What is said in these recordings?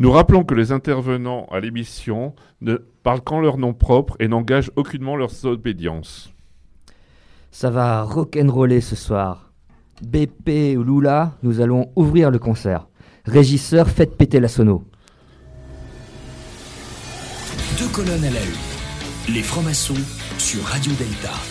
Nous rappelons que les intervenants à l'émission ne parlent qu'en leur nom propre et n'engagent aucunement leurs obédiences. Ça va rock'n'roller ce soir. BP ou Lula, nous allons ouvrir le concert. Régisseur, faites péter la sono. Deux colonnes à la une. Les francs-maçons sur Radio Delta.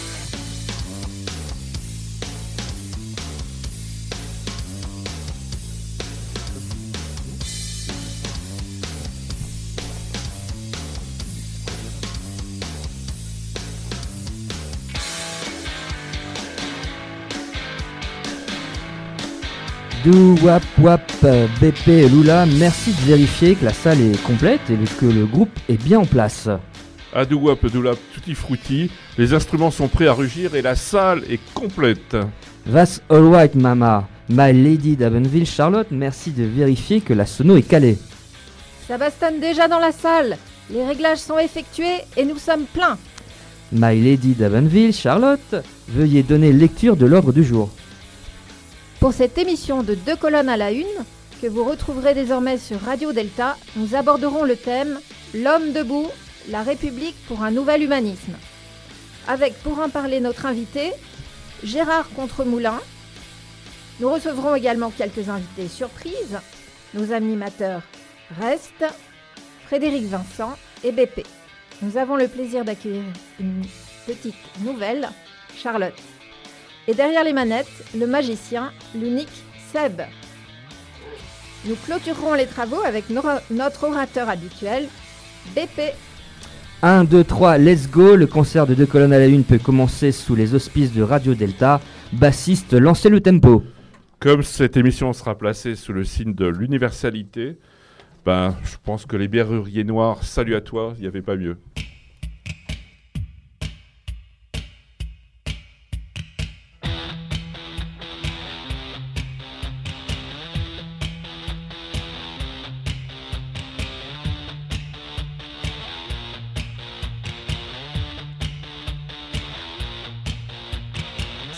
Dou wap wap BP et Lula, merci de vérifier que la salle est complète et que le groupe est bien en place. Adouap, Doulap, tutti frutti, les instruments sont prêts à rugir et la salle est complète. All white mama, my lady d'Avenville Charlotte, merci de vérifier que la sono est calée. Ça bastonne déjà dans la salle. Les réglages sont effectués et nous sommes pleins. My lady d'Avenville Charlotte, veuillez donner lecture de l'ordre du jour. Pour cette émission de deux colonnes à la une, que vous retrouverez désormais sur Radio Delta, nous aborderons le thème L'homme debout, la République pour un nouvel humanisme. Avec pour en parler notre invité, Gérard Contremoulin. Nous recevrons également quelques invités surprises, nos animateurs Reste, Frédéric Vincent et BP. Nous avons le plaisir d'accueillir une petite nouvelle, Charlotte. Et derrière les manettes, le magicien, l'unique Seb. Nous clôturerons les travaux avec no- notre orateur habituel, BP. 1, 2, 3, let's go, le concert de deux colonnes à la une peut commencer sous les auspices de Radio Delta. Bassiste, lancez le tempo. Comme cette émission sera placée sous le signe de l'universalité, ben, je pense que les berruriers noirs, salut à toi, il n'y avait pas mieux.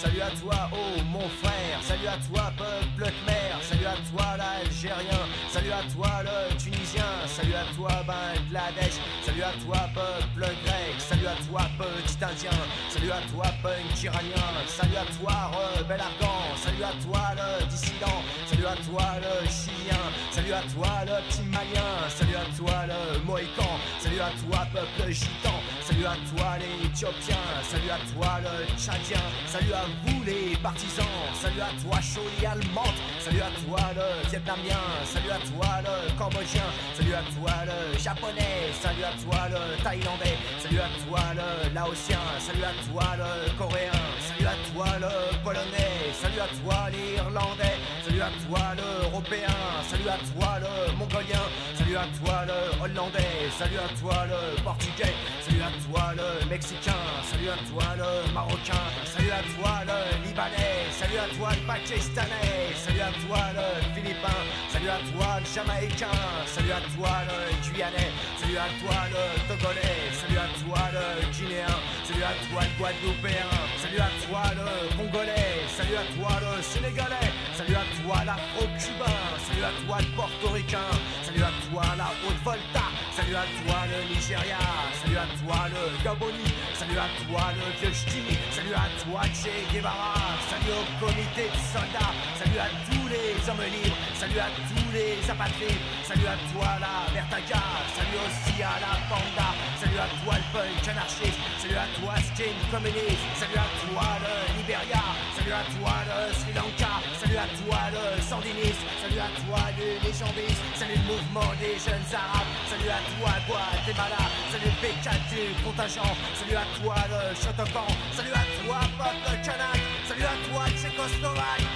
Salut à toi, oh mon frère, salut à toi, peuple khmer, salut à toi, l'Algérien, salut à toi, le Tunisien, salut à toi, Bangladesh, salut à toi, peuple grec, salut à toi, petit indien, salut à toi, punk iranien, salut à toi, rebelle afghan, salut à toi, le dissident, salut à toi, le chilien, salut à toi, le petit malien, salut à toi, le mohican, salut à toi, peuple gitan, salut à toi, les salut à toi, le tchadien, salut à vous, les partisans, salut à toi, Choli allemande, salut à toi, le vietnamien, salut à toi, le cambodgien, salut à toi, le japonais, salut à toi, le thaïlandais, salut à toi, le laotien, salut à toi, le coréen, salut à toi, le polonais, salut à toi, l'irlandais, salut à toi, l'européen, salut à toi, le mongolien, salut à toi, le hollandais, salut à toi, le portugais, salut à toi, le mexicain, salut à toi, le marocain, salut à toi, le libanais, salut à toi, le pakistanais, salut à toi, le philippin, salut à toi, le jamaïcain, salut à toi, le guyanais, salut à toi, le togolais, salut à toi, le guinéen, salut à toi, le guadeloupéen, salut à toi, le congolais, salut à toi, le sénégalais, salut à toi, l'afro-cubain, salut à toi, le portoricain, salut à toi, la Haute-Volta, salut à toi, le Nigeria, salut à toi, le Gaboni, salut à toi, le vieux ch'ti, salut à toi, Che Guevara, salut au comité de soldats, salut à tous les hommes libres, salut à tous les apatrides, salut à toi, la Vertaga, salut aussi à la Panda, salut à toi, le punk anarchiste, salut à toi, skin communiste, salut à toi, le Liberia, salut à toi, le Sri Lanka, salut à toi, le sandiniste, salut à toi, le légendiste, salut le mouvement des jeunes arabes, salut à toi, Guatemala, salut le PK du contingent, salut à toi, le Shotokan, salut à toi, peuple kanak, salut à toi, Tchécoslovaque,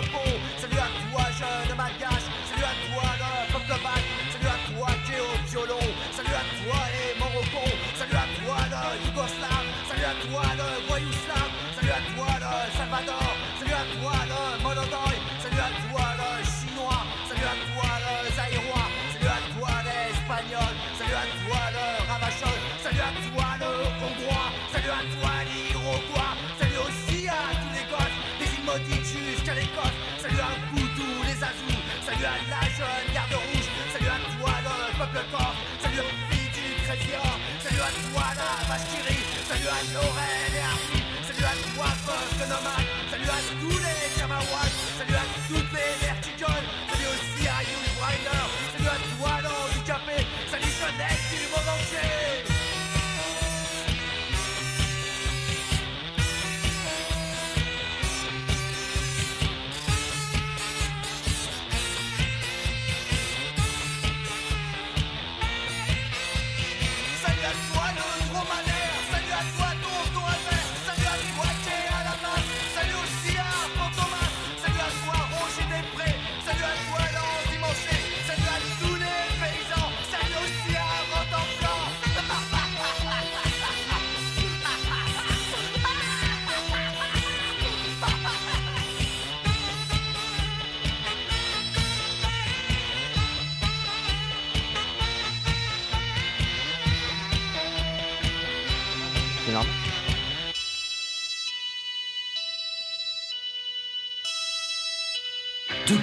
qui salut aux filles du Crésia, salut à toi rit, salut à Laurel et Hardy, salut à toi peuple nomade, salut à tous les Kamawats, salut à toutes les vertigoles, salut aussi à Yul Briner, salut à toi l'handicapé, salut jeunesse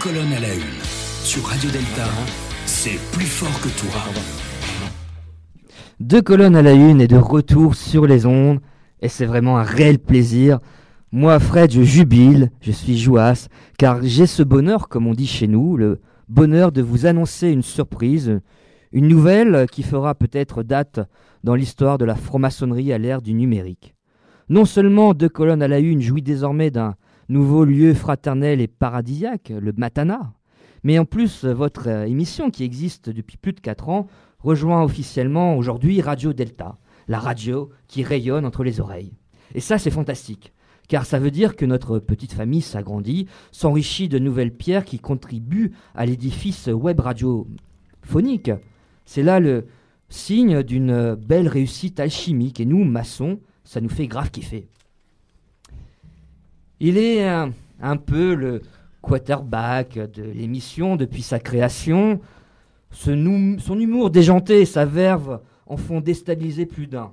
colonnes à la une. Sur Radio Delta, c'est plus fort que toi. Deux colonnes à la une et de retour sur les ondes. Et c'est vraiment un réel plaisir. Moi, Fred, je jubile, je suis jouasse, car j'ai ce bonheur, comme on dit chez nous, le bonheur de vous annoncer une surprise, une nouvelle qui fera peut-être date dans l'histoire de la franc-maçonnerie à l'ère du numérique. Non seulement Deux colonnes à la une jouit désormais d'un nouveau lieu fraternel et paradisiaque, le Matana, mais en plus, votre euh, émission qui existe depuis plus de 4 ans rejoint officiellement aujourd'hui Radio Delta, la radio qui rayonne entre les oreilles. Et ça, c'est fantastique, car ça veut dire que notre petite famille s'agrandit, s'enrichit de nouvelles pierres qui contribuent à l'édifice web radiophonique. C'est là le signe d'une belle réussite alchimique, et nous, maçons, ça nous fait grave kiffer. Il est un, un peu le quarterback de l'émission depuis sa création. Ce son humour déjanté et sa verve en font déstabiliser plus d'un.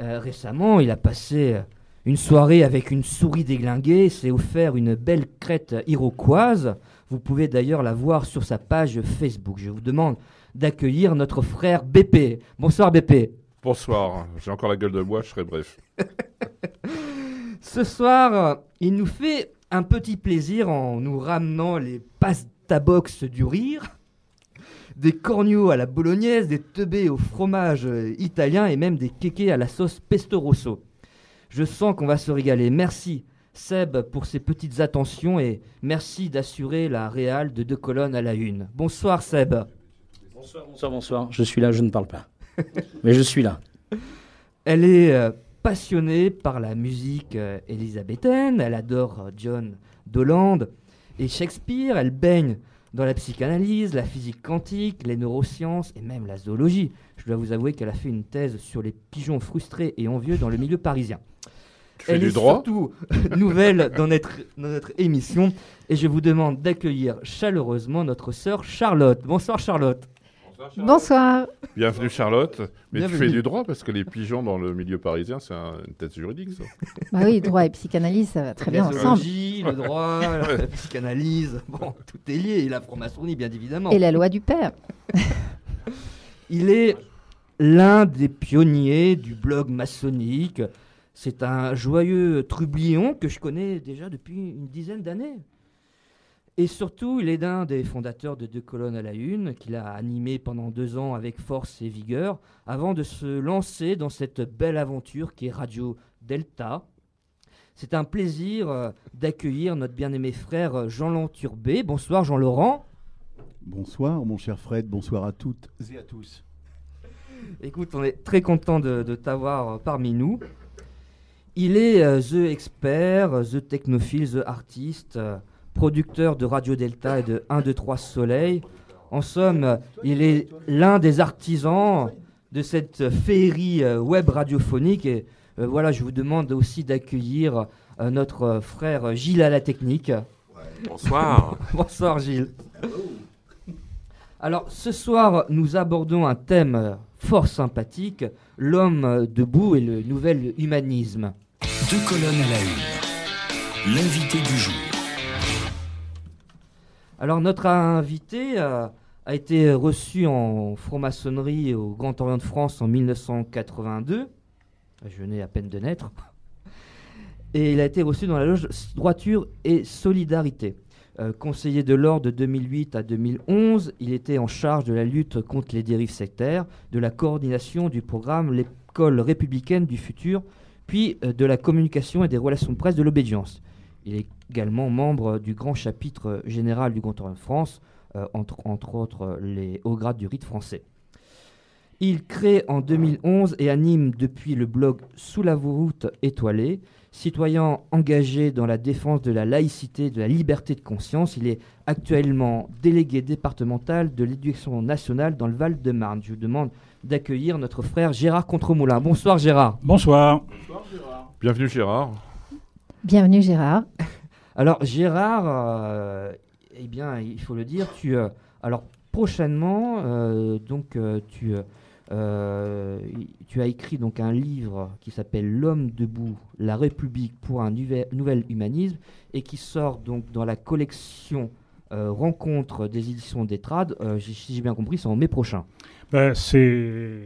Euh, récemment, il a passé euh, une soirée avec une souris déglinguée, s'est offert une belle crête iroquoise. Vous pouvez d'ailleurs la voir sur sa page Facebook. Je vous demande d'accueillir notre frère BP. Bonsoir BP. Bonsoir, j'ai encore la gueule de bois, je serai bref. Ce soir, euh, il nous fait un petit plaisir en nous ramenant les pasta box du rire, des corneaux à la bolognaise, des teubés au fromage euh, italien et même des kékés à la sauce pesto rosso. Je sens qu'on va se régaler. Merci Seb pour ces petites attentions et merci d'assurer la réale de deux colonnes à la une. Bonsoir Seb. Bonsoir, bonsoir, bonsoir. Je suis là, je ne parle pas. Mais je suis là. Elle est euh, passionnée par la musique euh, élisabéthaine, elle adore euh, John Doland et Shakespeare, elle baigne dans la psychanalyse, la physique quantique, les neurosciences et même la zoologie. Je dois vous avouer qu'elle a fait une thèse sur les pigeons frustrés et envieux dans le milieu parisien. Tu Elle du est droit surtout nouvelle dans notre, dans notre émission et je vous demande d'accueillir chaleureusement notre sœur Charlotte. Bonsoir Charlotte. Bonsoir. Bienvenue Charlotte. Mais tu fais du droit parce que les pigeons dans le milieu parisien, c'est un- une tête juridique ça. Bah oui, droit et psychanalyse, ça va très bien La ensemble. le droit, la psychanalyse, bon, tout est lié, et la franc-maçonnerie bien évidemment. Et la loi du père. Il est l'un des pionniers du blog maçonnique. C'est un joyeux trublion que je connais déjà depuis une dizaine d'années. Et surtout, il est l'un des fondateurs de Deux colonnes à la une, qu'il a animé pendant deux ans avec force et vigueur, avant de se lancer dans cette belle aventure qui est Radio Delta. C'est un plaisir euh, d'accueillir notre bien-aimé frère euh, Jean-Laurent Turbet. Bonsoir Jean-Laurent. Bonsoir mon cher Fred, bonsoir à toutes et à tous. Écoute, on est très content de, de t'avoir euh, parmi nous. Il est euh, The Expert, The Technophile, The Artist, producteur de Radio Delta et de 1, 2, 3 Soleil. En somme, il est l'un des artisans de cette féerie euh, web radiophonique. Et euh, voilà, je vous demande aussi d'accueillir euh, notre frère Gilles à la technique. Bonsoir. Bonsoir Gilles. Alors ce soir, nous abordons un thème fort sympathique, l'homme debout et le nouvel humanisme. Deux colonnes à la une. L'invité du jour. Alors notre invité a, a été reçu en franc-maçonnerie au Grand Orient de France en 1982. Je venais à peine de naître. Et il a été reçu dans la loge Droiture et Solidarité. Euh, conseiller de l'ordre de 2008 à 2011, il était en charge de la lutte contre les dérives sectaires, de la coordination du programme L'école républicaine du futur, puis euh, de la communication et des relations de presse de l'obédience. Il est également membre du grand chapitre général du Grand Orient de France, euh, entre, entre autres les hauts grades du rite français. Il crée en 2011 et anime depuis le blog Sous la voûte étoilée, citoyen engagé dans la défense de la laïcité, de la liberté de conscience. Il est actuellement délégué départemental de l'éducation nationale dans le Val-de-Marne. Je vous demande d'accueillir notre frère Gérard Contremoulin. Bonsoir Gérard. Bonsoir. Bienvenue Gérard. Bienvenue Gérard. Alors Gérard, euh, eh bien, il faut le dire, tu, euh, alors prochainement, euh, donc euh, tu, euh, tu as écrit donc un livre qui s'appelle L'homme debout, la République pour un nouvel humanisme et qui sort donc dans la collection euh, Rencontre des éditions d'Etrade. Euh, j'ai- si j'ai bien compris, c'est en mai prochain. Ben, c'est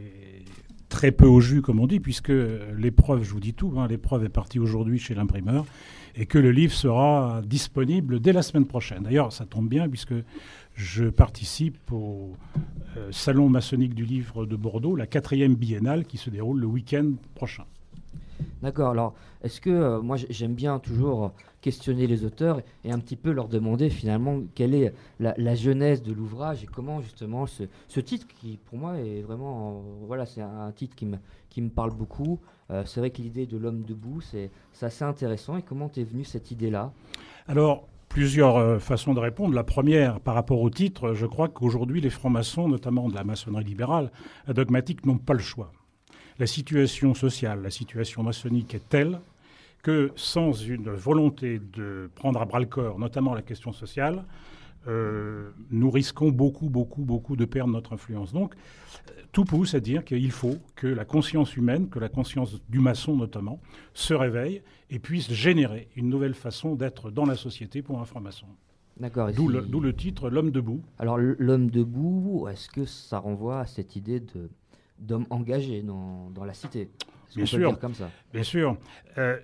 très peu au jus, comme on dit, puisque l'épreuve, je vous dis tout, hein, l'épreuve est partie aujourd'hui chez l'imprimeur et que le livre sera disponible dès la semaine prochaine. D'ailleurs, ça tombe bien puisque je participe au euh, Salon maçonnique du livre de Bordeaux, la quatrième biennale qui se déroule le week-end prochain. D'accord. Alors, est-ce que euh, moi j'ai- j'aime bien toujours questionner les auteurs et un petit peu leur demander finalement quelle est la, genèse de l'ouvrage et comment justement ce, titre qui pour moi est vraiment euh, voilà c'est un, titre qui me parle beaucoup. Euh, c'est vrai que l'idée de l'homme debout c'est assez intéressant et comment t'es venu cette idée là Alors, plusieurs euh, façons de répondre. La première, par rapport au titre, je crois qu'aujourd'hui, les francs-maçons, notamment de la maçonnerie libérale, euh, dogmatique, n'ont pas le choix. La situation sociale, la situation maçonnique est telle que sans une volonté de prendre à bras le corps, notamment la question sociale, euh, nous risquons beaucoup, beaucoup, beaucoup de perdre notre influence. Donc, tout pousse à dire qu'il faut que la conscience humaine, que la conscience du maçon notamment, se réveille et puisse générer une nouvelle façon d'être dans la société pour un franc-maçon. D'accord. D'où si- le, titre L'homme debout. Alors l'homme debout est-ce que ça renvoie à cette idée de d'homme engagé dans, dans la cité Bien sûr. dire comme ça Bien sûr. Euh,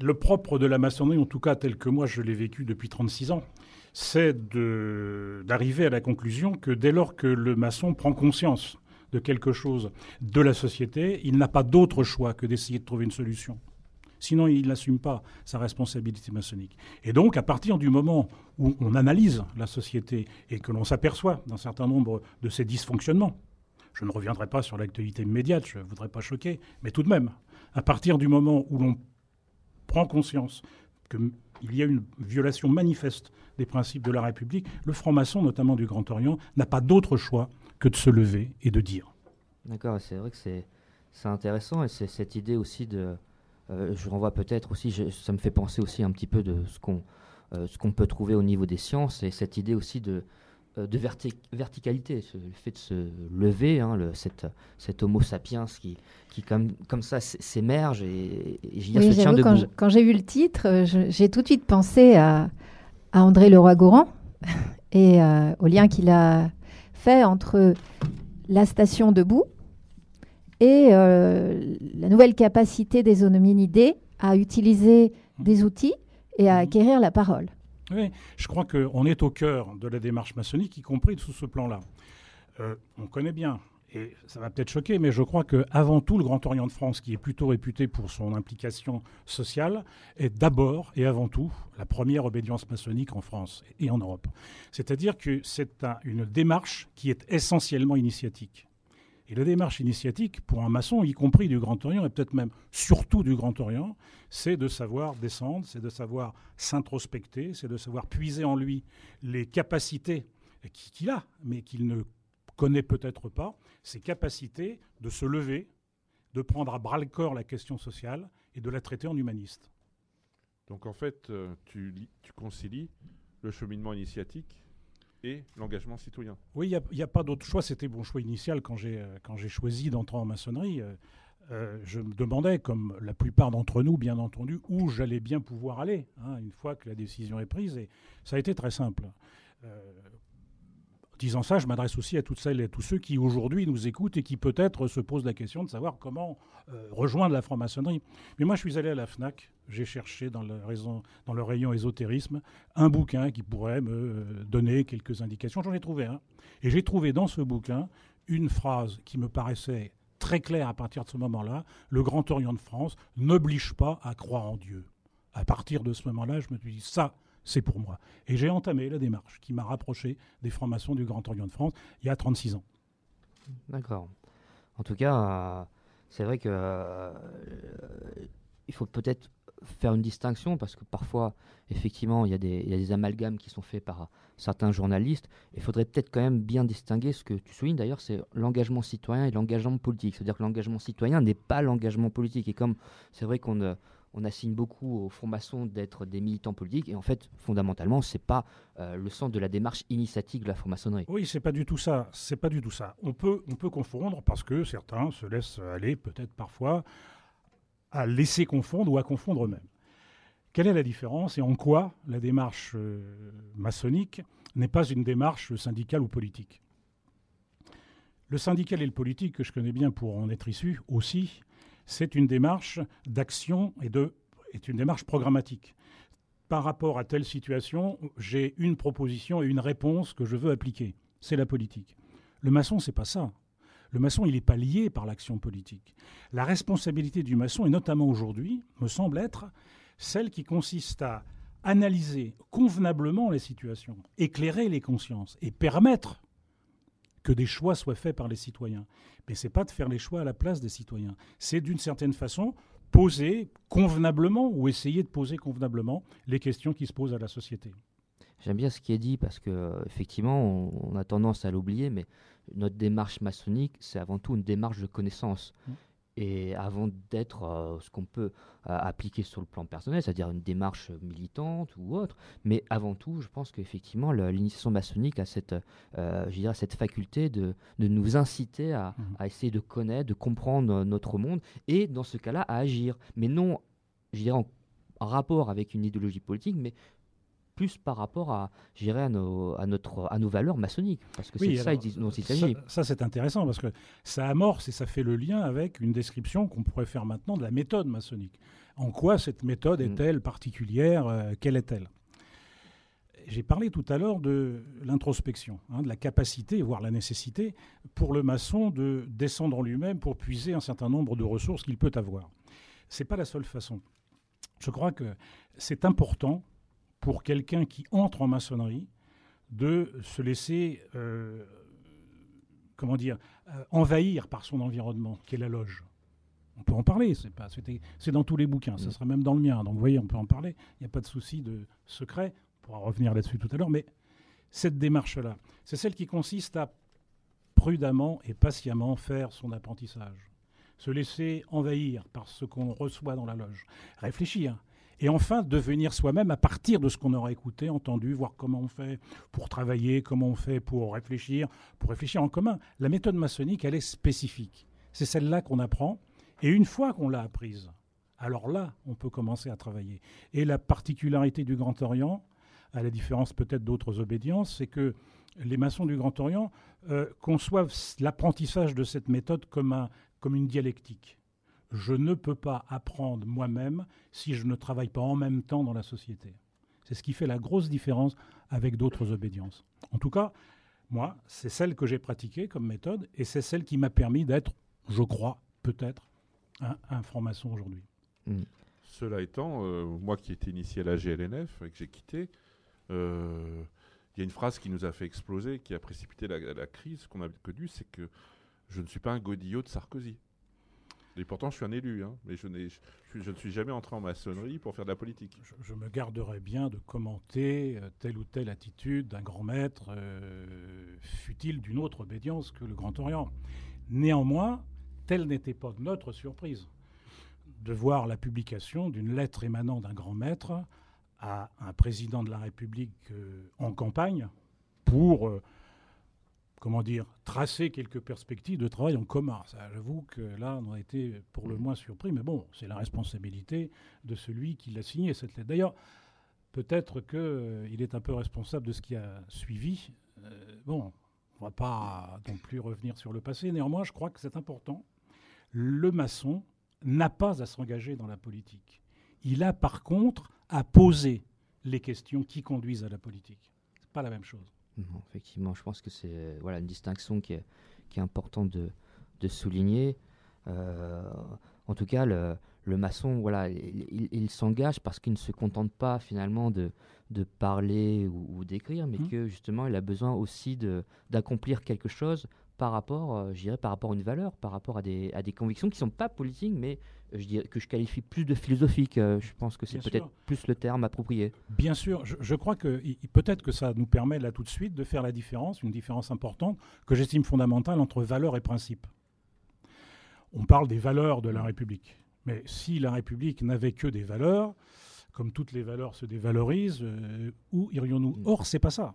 le propre de la maçonnerie, en tout cas tel que moi je l'ai vécu depuis 36 ans, c'est d'arriver à la conclusion que dès lors que le maçon prend conscience de quelque chose de la société, il n'a pas d'autre choix que d'essayer de trouver une solution. Sinon, il n'assume pas sa responsabilité maçonnique. Et donc, à partir du moment où on analyse la société et que l'on s'aperçoit d'un certain nombre de ses dysfonctionnements, je ne reviendrai pas sur l'actualité immédiate, je ne voudrais pas choquer, mais tout de même, à partir du moment où l'on prend conscience qu'il y a une violation manifeste des principes de la République, le franc-maçon, notamment du Grand Orient, n'a pas d'autre choix que de se lever et de dire. D'accord, c'est vrai que c'est intéressant et c'est cette idée aussi de. euh, je renvoie peut-être aussi, ça me fait penser aussi un petit peu de ce qu'on euh, ce qu'on peut trouver au niveau des sciences et cette idée aussi de, de verti- verticalité, ce- le fait de se lever, hein, le, cette, cet homo sapiens qui, qui comme, comme ça s'émerge et, et j'y Oui, se tient j'avoue, quand debout. je- quand j'ai vu le titre, euh, j'ai tout de suite pensé à, à André Leroy-Gourand et euh, au lien qu'il a fait entre la station debout et euh, la nouvelle capacité des hominidés à utiliser des outils et à acquérir la parole. Oui, je crois qu'on est au cœur de la démarche maçonnique, y compris sous ce plan-là. Euh, on connaît bien, et ça va peut-être choquer, mais je crois qu'avant tout, le Grand Orient de France, qui est plutôt réputé pour son implication sociale, est d'abord et avant tout la première obédience maçonnique en France et en Europe. C'est-à-dire que c'est un- une démarche qui est essentiellement initiatique. Et la démarche initiatique, pour un maçon, y compris du Grand Orient, et peut-être même surtout du Grand Orient, c'est de savoir descendre, c'est de savoir s'introspecter, c'est de savoir puiser en lui les capacités qui- qu'il a, mais qu'il ne connaît peut-être pas, ses capacités de se lever, de prendre à bras le corps la question sociale et de la traiter en humaniste. Donc en fait, euh, tu, tu concilies le cheminement initiatique et l'engagement citoyen. Oui, il n'y a, pas d'autre choix. C'était mon choix initial quand j'ai euh, choisi d'entrer en maçonnerie. Euh, euh, je me demandais, comme la plupart d'entre nous, bien entendu, où j'allais bien pouvoir aller hein, une fois que la décision est prise. Et ça a été très simple. Disant ça, je m'adresse aussi à toutes celles et à tous ceux qui aujourd'hui nous écoutent et qui peut-être se posent la question de savoir comment euh, rejoindre la franc-maçonnerie. Mais moi, je suis allé à la FNAC, j'ai cherché dans le, dans le rayon ésotérisme un bouquin qui pourrait me euh, donner quelques indications. J'en ai trouvé un. Et j'ai trouvé dans ce bouquin une phrase qui me paraissait très claire à partir de ce moment-là. Le Grand Orient de France n'oblige pas à croire en Dieu. À partir de ce moment-là, je me suis dit, ça, c'est pour moi. Et j'ai entamé la démarche qui m'a rapproché des francs-maçons du Grand Orient de France il y a 36 ans. D'accord. En tout cas, euh, c'est vrai que euh, il faut peut-être faire une distinction parce que parfois, effectivement, il y, a des, amalgames qui sont faits par certains journalistes. Il faudrait peut-être quand même bien distinguer ce que tu soulignes d'ailleurs, c'est l'engagement citoyen et l'engagement politique. C'est-à-dire que l'engagement citoyen n'est pas l'engagement politique. Et comme c'est vrai qu'on on assigne beaucoup aux francs-maçons d'être des militants politiques, et en fait, fondamentalement, c'est pas euh, le sens de la démarche initiatique de la franc-maçonnerie. Oui, c'est pas du tout ça. C'est pas du tout ça. On peut, on peut confondre parce que certains se laissent aller, peut-être parfois, à laisser confondre ou à confondre eux-mêmes. Quelle est la différence et en quoi la démarche euh, maçonnique n'est pas une démarche syndicale ou politique? Le syndical et le politique, que je connais bien pour en être issu aussi, c'est une démarche d'action et de est une démarche programmatique. Par rapport à telle situation, j'ai une proposition et une réponse que je veux appliquer. C'est la politique. Le maçon, c'est pas ça. Le maçon, il n'est pas lié par l'action politique. La responsabilité du maçon, et notamment aujourd'hui, me semble être celle qui consiste à analyser convenablement les situations, éclairer les consciences et permettre que des choix soient faits par les citoyens. Mais ce n'est pas de faire les choix à la place des citoyens. C'est d'une certaine façon poser convenablement ou essayer de poser convenablement les questions qui se posent à la société. J'aime bien ce qui est dit parce que effectivement, on, a tendance à l'oublier, mais notre démarche maçonnique, c'est avant tout une démarche de connaissance. Mmh et avant d'être euh, ce qu'on peut euh, appliquer sur le plan personnel, c'est-à-dire une démarche militante ou autre, mais avant tout, je pense qu'effectivement, l'initiation maçonnique a cette, euh, je dirais, cette faculté de, de nous inciter à, mmh à, essayer de connaître, de comprendre notre monde, et dans ce cas-là, à agir, mais non, je dirais, en, en rapport avec une idéologie politique, mais plus par rapport à, à, nos, à, notre, à nos valeurs maçonniques. Parce que c'est ça dont il s'agit. Ça, c'est intéressant parce que ça amorce et ça fait le lien avec une description qu'on pourrait faire maintenant de la méthode maçonnique. En quoi cette méthode mm. est-elle particulière euh, Quelle est-elle? J'ai parlé tout à l'heure de l'introspection, hein, de la capacité, voire la nécessité, pour le maçon de descendre en lui-même pour puiser un certain nombre de ressources qu'il peut avoir. Ce n'est pas la seule façon. Je crois que c'est important pour quelqu'un qui entre en maçonnerie de se laisser, euh, comment dire, euh, envahir par son environnement, qui est la loge. On peut en parler, c'est, pas, c'est dans tous les bouquins, ça sera même dans le mien. Donc vous voyez, on peut en parler, il n'y a pas de souci de secret, on pourra revenir là-dessus tout à l'heure, mais cette démarche-là, c'est celle qui consiste à prudemment et patiemment faire son apprentissage, se laisser envahir par ce qu'on reçoit dans la loge, réfléchir, et enfin devenir soi-même à partir de ce qu'on aura écouté, entendu, voir comment on fait pour travailler, comment on fait pour réfléchir, pour réfléchir en commun. La méthode maçonnique, elle est spécifique. C'est celle-là qu'on apprend, et une fois qu'on l'a apprise, alors là, on peut commencer à travailler. Et la particularité du Grand Orient, à la différence peut-être d'autres obédiences, c'est que les maçons du Grand Orient euh, conçoivent l'apprentissage de cette méthode comme, un, comme une dialectique je ne peux pas apprendre moi-même si je ne travaille pas en même temps dans la société. C'est ce qui fait la grosse différence avec d'autres obédiences. En tout cas, moi, c'est celle que j'ai pratiquée comme méthode et c'est celle qui m'a permis d'être, je crois, peut-être, un, franc-maçon aujourd'hui. Mm. Cela étant, euh, moi qui étais initié à la GLNF et que j'ai quitté, euh, il y a une phrase qui nous a fait exploser, qui a précipité la, la crise qu'on a connue, c'est que je ne suis pas un godillot de Sarkozy. Et pourtant, je suis un élu, hein, mais je, je, ne suis jamais entré en maçonnerie pour faire de la politique. Je, me garderais bien de commenter euh, telle ou telle attitude d'un grand maître, euh, fut-il d'une autre obédience que le Grand Orient. Néanmoins, telle n'était pas notre surprise de voir la publication d'une lettre émanant d'un grand maître à un président de la République euh, en campagne pour comment dire, tracer quelques perspectives de travail en commun. J'avoue que là, on a été pour le moins surpris, mais bon, c'est la responsabilité de celui qui l'a signé cette lettre. D'ailleurs, peut-être qu'il est un peu responsable de ce qui a suivi. bon, on ne va pas non plus revenir sur le passé. Néanmoins, je crois que c'est important. Le maçon n'a pas à s'engager dans la politique. Il a par contre à poser les questions qui conduisent à la politique. Ce n'est pas la même chose. Effectivement, je pense que c'est voilà, une distinction qui est, qui est importante de, de souligner. Euh, en tout cas, le, le maçon, voilà, il, s'engage parce qu'il ne se contente pas finalement de, de parler ou, d'écrire, mais mmh. que justement, il a besoin aussi d'accomplir quelque chose par rapport, euh, je dirais, par rapport à une valeur, par rapport à des, à des convictions qui ne sont pas politiques, mais euh, je dirais, que je qualifie plus de philosophiques. je pense que c'est peut-être plus le terme approprié. Bien sûr, je, je crois que peut-être que ça nous permet là tout de suite de faire la différence, une différence importante que j'estime fondamentale entre valeur et principe on parle des valeurs de la République. Mais si la République n'avait que des valeurs, comme toutes les valeurs se dévalorisent, euh, où irions-nous? Mm. Or, c'est pas ça.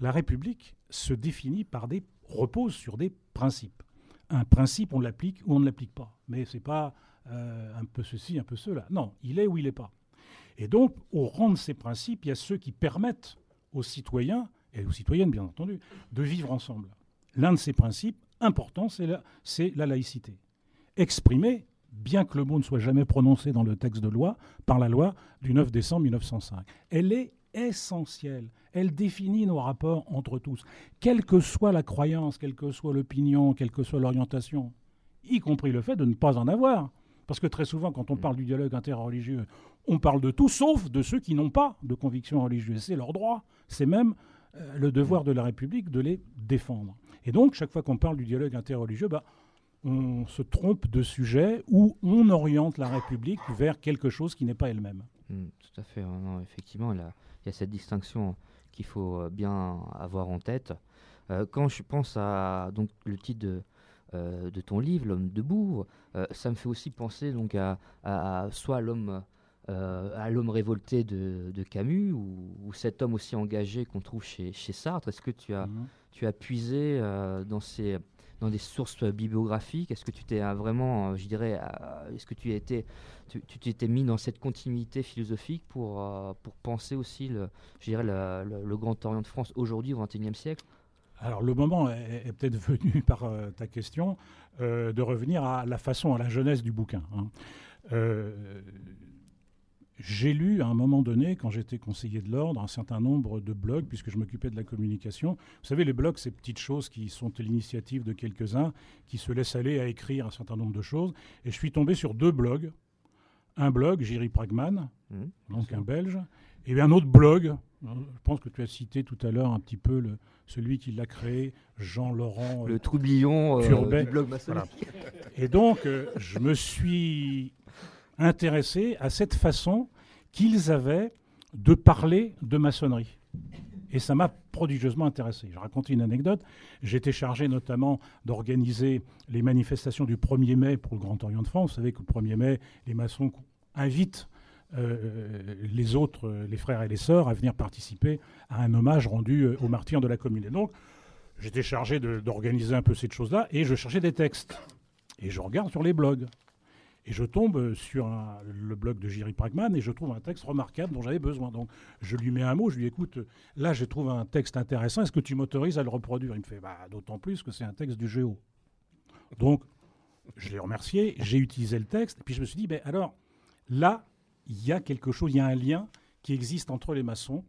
La République se définit par des repose sur des principes. Un principe, on l'applique ou on ne l'applique pas. Mais c'est pas euh, un peu ceci, un peu cela. Non, il est ou il n'est pas. Et donc, au rang de ces principes, il y a ceux qui permettent aux citoyens, et aux citoyennes bien entendu, de vivre ensemble. L'un de ces principes importants, c'est la, la laïcité exprimée, bien que le mot ne soit jamais prononcé dans le texte de loi, par la loi du 9 décembre 1905. Elle est essentielle. Elle définit nos rapports entre tous, quelle que soit la croyance, quelle que soit l'opinion, quelle que soit l'orientation, y compris le fait de ne pas en avoir. Parce que très souvent, quand on parle du dialogue interreligieux, on parle de tout, sauf de ceux qui n'ont pas de conviction religieuse. C'est leur droit, c'est même euh, le devoir de la République de les défendre. Et donc, chaque fois qu'on parle du dialogue interreligieux, bah, on se trompe de sujet ou on oriente la République vers quelque chose qui n'est pas elle-même. Hmm, tout à fait. effectivement, il y a cette distinction qu'il faut euh, bien avoir en tête. Euh, quand je pense à donc, le titre de, euh, de ton livre, L'homme debout, ça me fait aussi penser donc, à, soit l'homme. à l'homme révolté de, Camus ou, cet homme aussi engagé qu'on trouve chez, chez Sartre. Est-ce que tu as, mhm. tu as puisé dans ces, dans des sources bibliographiques? Est-ce que tu t'es euh, vraiment, euh, je dirais, euh, est-ce que tu étais, tu t'étais mis dans cette continuité philosophique pour, pour penser aussi, le, je dirais, le, Grand Orient de France aujourd'hui au XXIe siècle? Alors le moment est, peut-être venu par ta question de revenir à la façon, à la jeunesse du bouquin. Hein. J'ai lu à un moment donné, quand j'étais conseiller de l'ordre, un certain nombre de blogs, puisque je m'occupais de la communication. Vous savez, les blogs, ces petites choses qui sont l'initiative de quelques-uns, qui se laissent aller à écrire un certain nombre de choses. Et je suis tombé sur deux blogs. Un blog, Jiri Pragman, mmh, donc un Belge, et un autre blog, je pense que tu as cité tout à l'heure un petit peu le, celui qui l'a créé, Jean-Laurent. Le troublion euh, du blog maçonnique. Et donc, euh, je me suis intéressé à cette façon qu'ils avaient de parler de maçonnerie. Et ça m'a prodigieusement intéressé. Je raconte une anecdote. J'étais chargé notamment d'organiser les manifestations du 1er mai pour le Grand Orient de France. Vous savez que le 1er mai, les maçons invitent euh, les autres, les frères et les sœurs, à venir participer à un hommage rendu euh, aux martyrs de la commune. Et donc, j'étais chargé d'organiser un peu cette chose-là et je cherchais des textes. Et je regarde sur les blogs. Et je tombe sur le blog de Jiri Pragman et je trouve un texte remarquable dont j'avais besoin. Donc je lui mets un mot, je lui écoute, là j'ai trouvé un texte intéressant, est-ce que tu m'autorises à le reproduire? Il me fait, bah, d'autant plus que c'est un texte du Géo. Donc je l'ai remercié, j'ai utilisé le texte, puis je me suis dit, ben, alors là, il y a quelque chose, il y a un lien qui existe entre les maçons,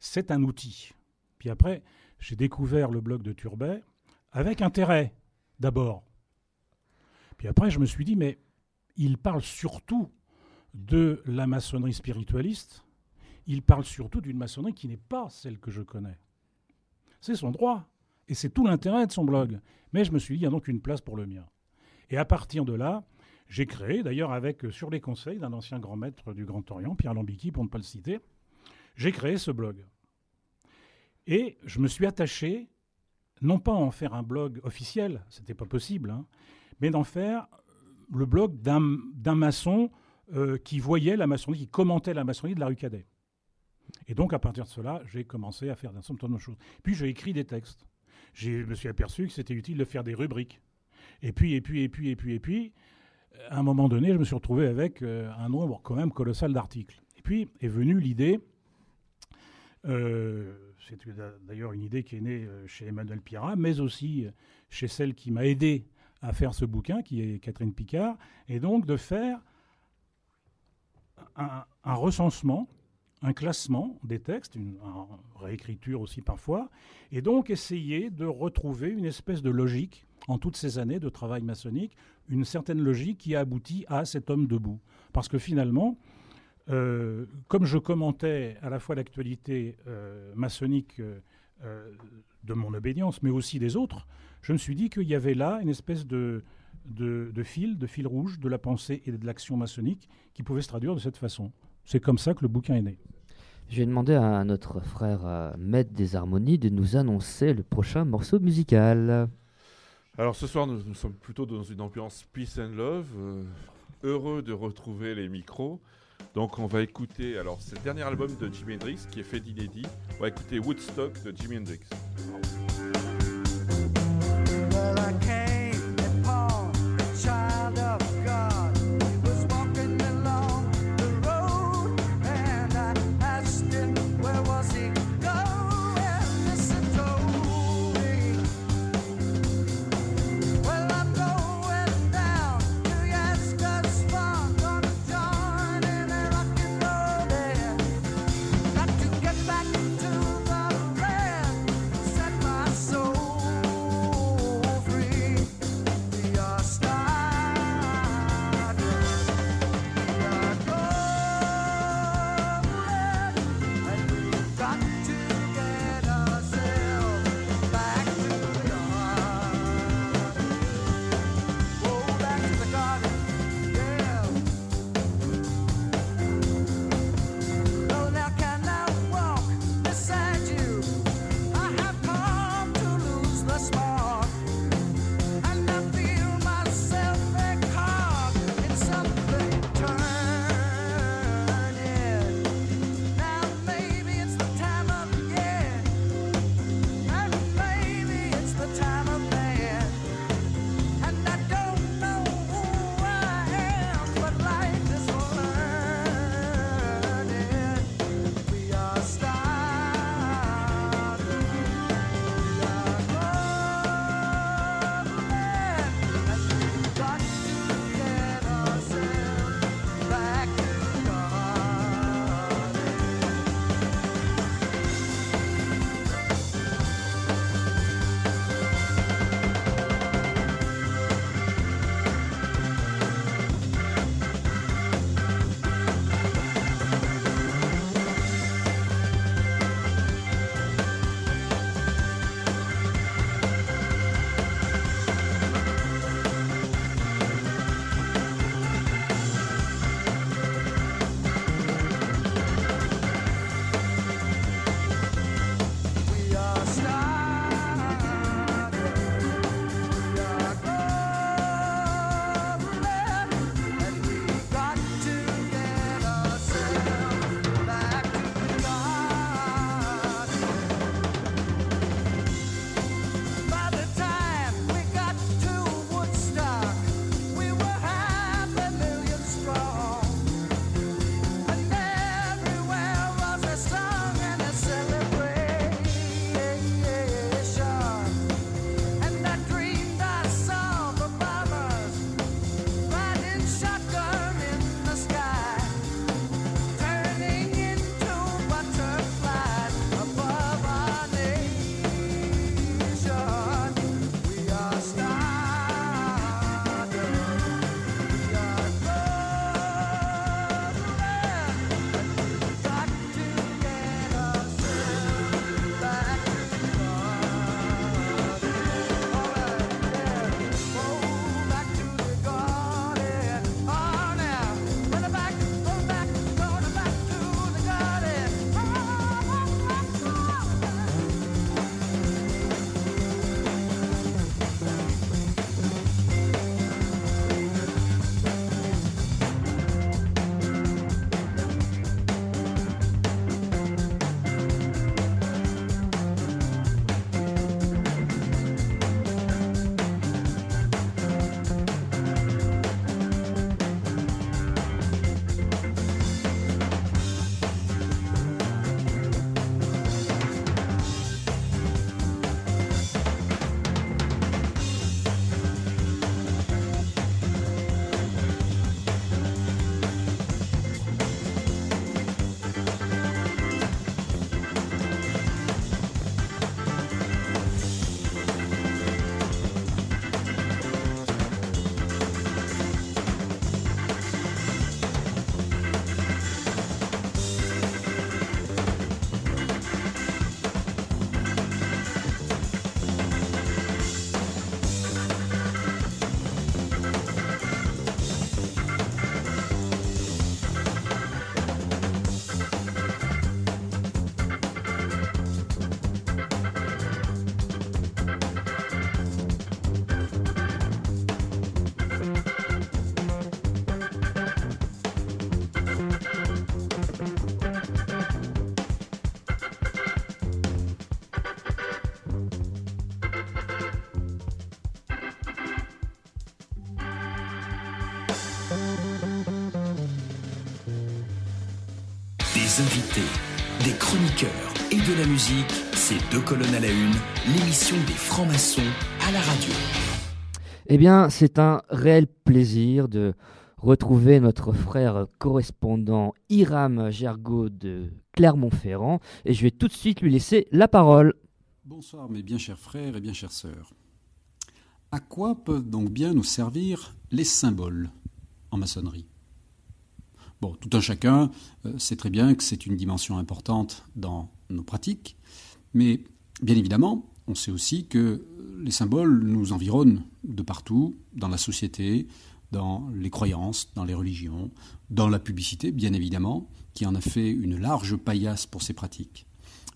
c'est un outil. Puis après, j'ai découvert le blog de Turbet avec intérêt, d'abord. Puis après, je me suis dit, mais il parle surtout de la maçonnerie spiritualiste, il parle surtout d'une maçonnerie qui n'est pas celle que je connais. C'est son droit, et c'est tout l'intérêt de son blog. Mais je me suis dit, il y a donc une place pour le mien. Et à partir de là, j'ai créé, d'ailleurs avec euh, sur les conseils d'un ancien grand maître du Grand Orient, Pierre Lambiqui, pour ne pas le citer, j'ai créé ce blog. Et je me suis attaché, non pas à en faire un blog officiel, c'était pas possible, hein, mais d'en faire le blog d'un maçon euh, qui voyait la maçonnerie, qui commentait la maçonnerie de la rue Cadet. Et donc, à partir de cela, j'ai commencé à faire un certain nombre de choses. Puis, j'ai écrit des textes. Je me suis aperçu que c'était utile de faire des rubriques. Et puis, et puis, et puis, et puis, et puis, à un moment donné, je me suis retrouvé avec euh, un nombre quand même colossal d'articles. Et puis est venue l'idée Euh, c'est d'ailleurs une idée qui est née chez Emmanuel Pirat, mais aussi chez celle qui m'a aidé à faire ce bouquin, qui est Catherine Picard, et donc de faire un, recensement, un classement des textes, une, réécriture aussi parfois, et donc essayer de retrouver une espèce de logique en toutes ces années de travail maçonnique, une certaine logique qui a abouti à cet homme debout. Parce que finalement, euh, comme je commentais à la fois l'actualité euh, maçonnique euh, de mon obédience, mais aussi des autres, je me suis dit qu'il y avait là une espèce de, de, fil, de fil rouge de la pensée et de l'action maçonnique qui pouvait se traduire de cette façon. C'est comme ça que le bouquin est né. Je vais demander à notre frère Maître des Harmonies de nous annoncer le prochain morceau musical. Alors ce soir, nous, sommes plutôt dans une ambiance peace and love. Euh, heureux de retrouver les micros. Donc on va écouter, alors c'est le dernier album de Jimi Hendrix qui est fait d'inédit. On va écouter Woodstock de Jimi Hendrix. Des invités, des chroniqueurs et de la musique, c'est deux colonnes à la une, l'émission des francs-maçons à la radio. Eh bien, c'est un réel plaisir de retrouver notre frère correspondant Iram Gergaud de Clermont-Ferrand et je vais tout de suite lui laisser la parole. Bonsoir mes bien chers frères et bien chères sœurs. À quoi peuvent donc bien nous servir les symboles en maçonnerie? Bon, tout un chacun euh, sait très bien que c'est une dimension importante dans nos pratiques, mais bien évidemment, on sait aussi que les symboles nous environnent de partout, dans la société, dans les croyances, dans les religions, dans la publicité, bien évidemment, qui en a fait une large paillasse pour ces pratiques.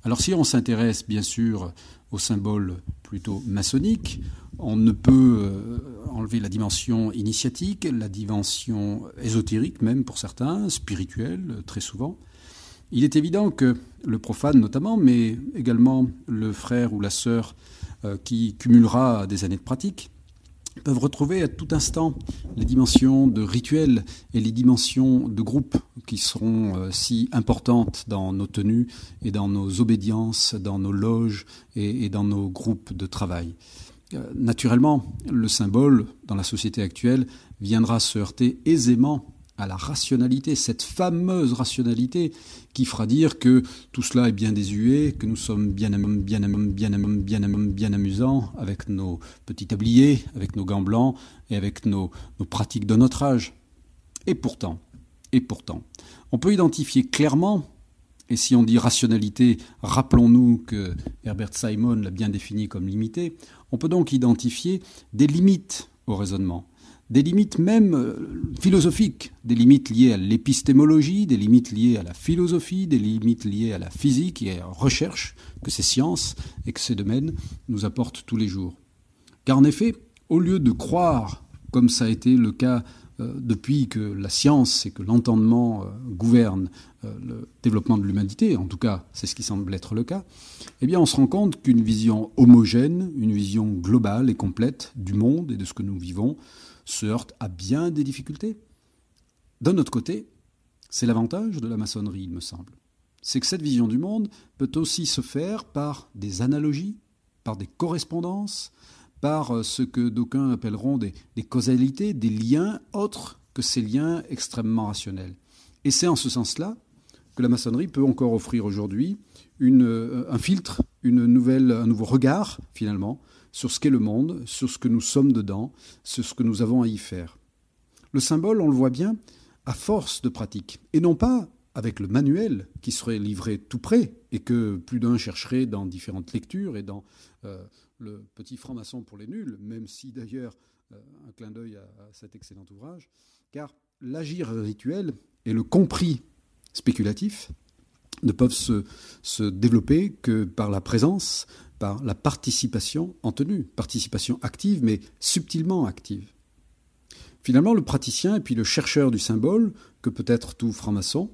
Alors si on s'intéresse bien sûr aux symboles plutôt maçonniques, on ne peut euh, enlever la dimension initiatique, la dimension ésotérique même pour certains, spirituelle très souvent. Il est évident que le profane notamment, mais également le frère ou la sœur euh, qui cumulera des années de pratique, peuvent retrouver à tout instant les dimensions de rituel et les dimensions de groupe qui seront euh, si importantes dans nos tenues et dans nos obédiences, dans nos loges et, dans nos groupes de travail. Euh, naturellement, le symbole, dans la société actuelle, viendra se heurter aisément à la rationalité, cette fameuse rationalité qui fera dire que tout cela est bien désuet, que nous sommes bien, amusants avec nos petits tabliers, avec nos gants blancs et avec nos, pratiques de notre âge. Et pourtant, et pourtant, on peut identifier clairement, et si on dit rationalité, rappelons-nous que Herbert Simon l'a bien défini comme limité, on peut donc identifier des limites au raisonnement des limites même euh, philosophiques, des limites liées à l'épistémologie, des limites liées à la philosophie, des limites liées à la physique et à la recherche que ces sciences et que ces domaines nous apportent tous les jours. Car en effet, au lieu de croire, comme ça a été le cas euh, depuis que la science et que l'entendement euh, gouvernent le développement de l'humanité, en tout cas c'est ce qui semble être le cas, eh bien on se rend compte qu'une vision homogène, une vision globale et complète du monde et de ce que nous vivons, se heurte à bien des difficultés. D'un autre côté, c'est l'avantage de la maçonnerie, il me semble. C'est que cette vision du monde peut aussi se faire par des analogies, par des correspondances, par euh, ce que d'aucuns appelleront des, causalités, des liens autres que ces liens extrêmement rationnels. Et c'est en ce sens-là que la maçonnerie peut encore offrir aujourd'hui euh, un filtre, une nouvelle, un nouveau regard, finalement, sur ce qu'est le monde, sur ce que nous sommes dedans, sur ce que nous avons à y faire. Le symbole, on le voit bien, à force de pratique, et non pas avec le manuel qui serait livré tout près et que plus d'un chercherait dans différentes lectures et dans euh, le petit franc-maçon pour les nuls, même si d'ailleurs euh, un clin d'œil à, cet excellent ouvrage, car l'agir rituel et le compris spéculatif ne peuvent se, se développer que par la présence, la participation en tenue, participation active, mais subtilement active. Finalement, le praticien et puis le chercheur du symbole, que peut être tout franc-maçon,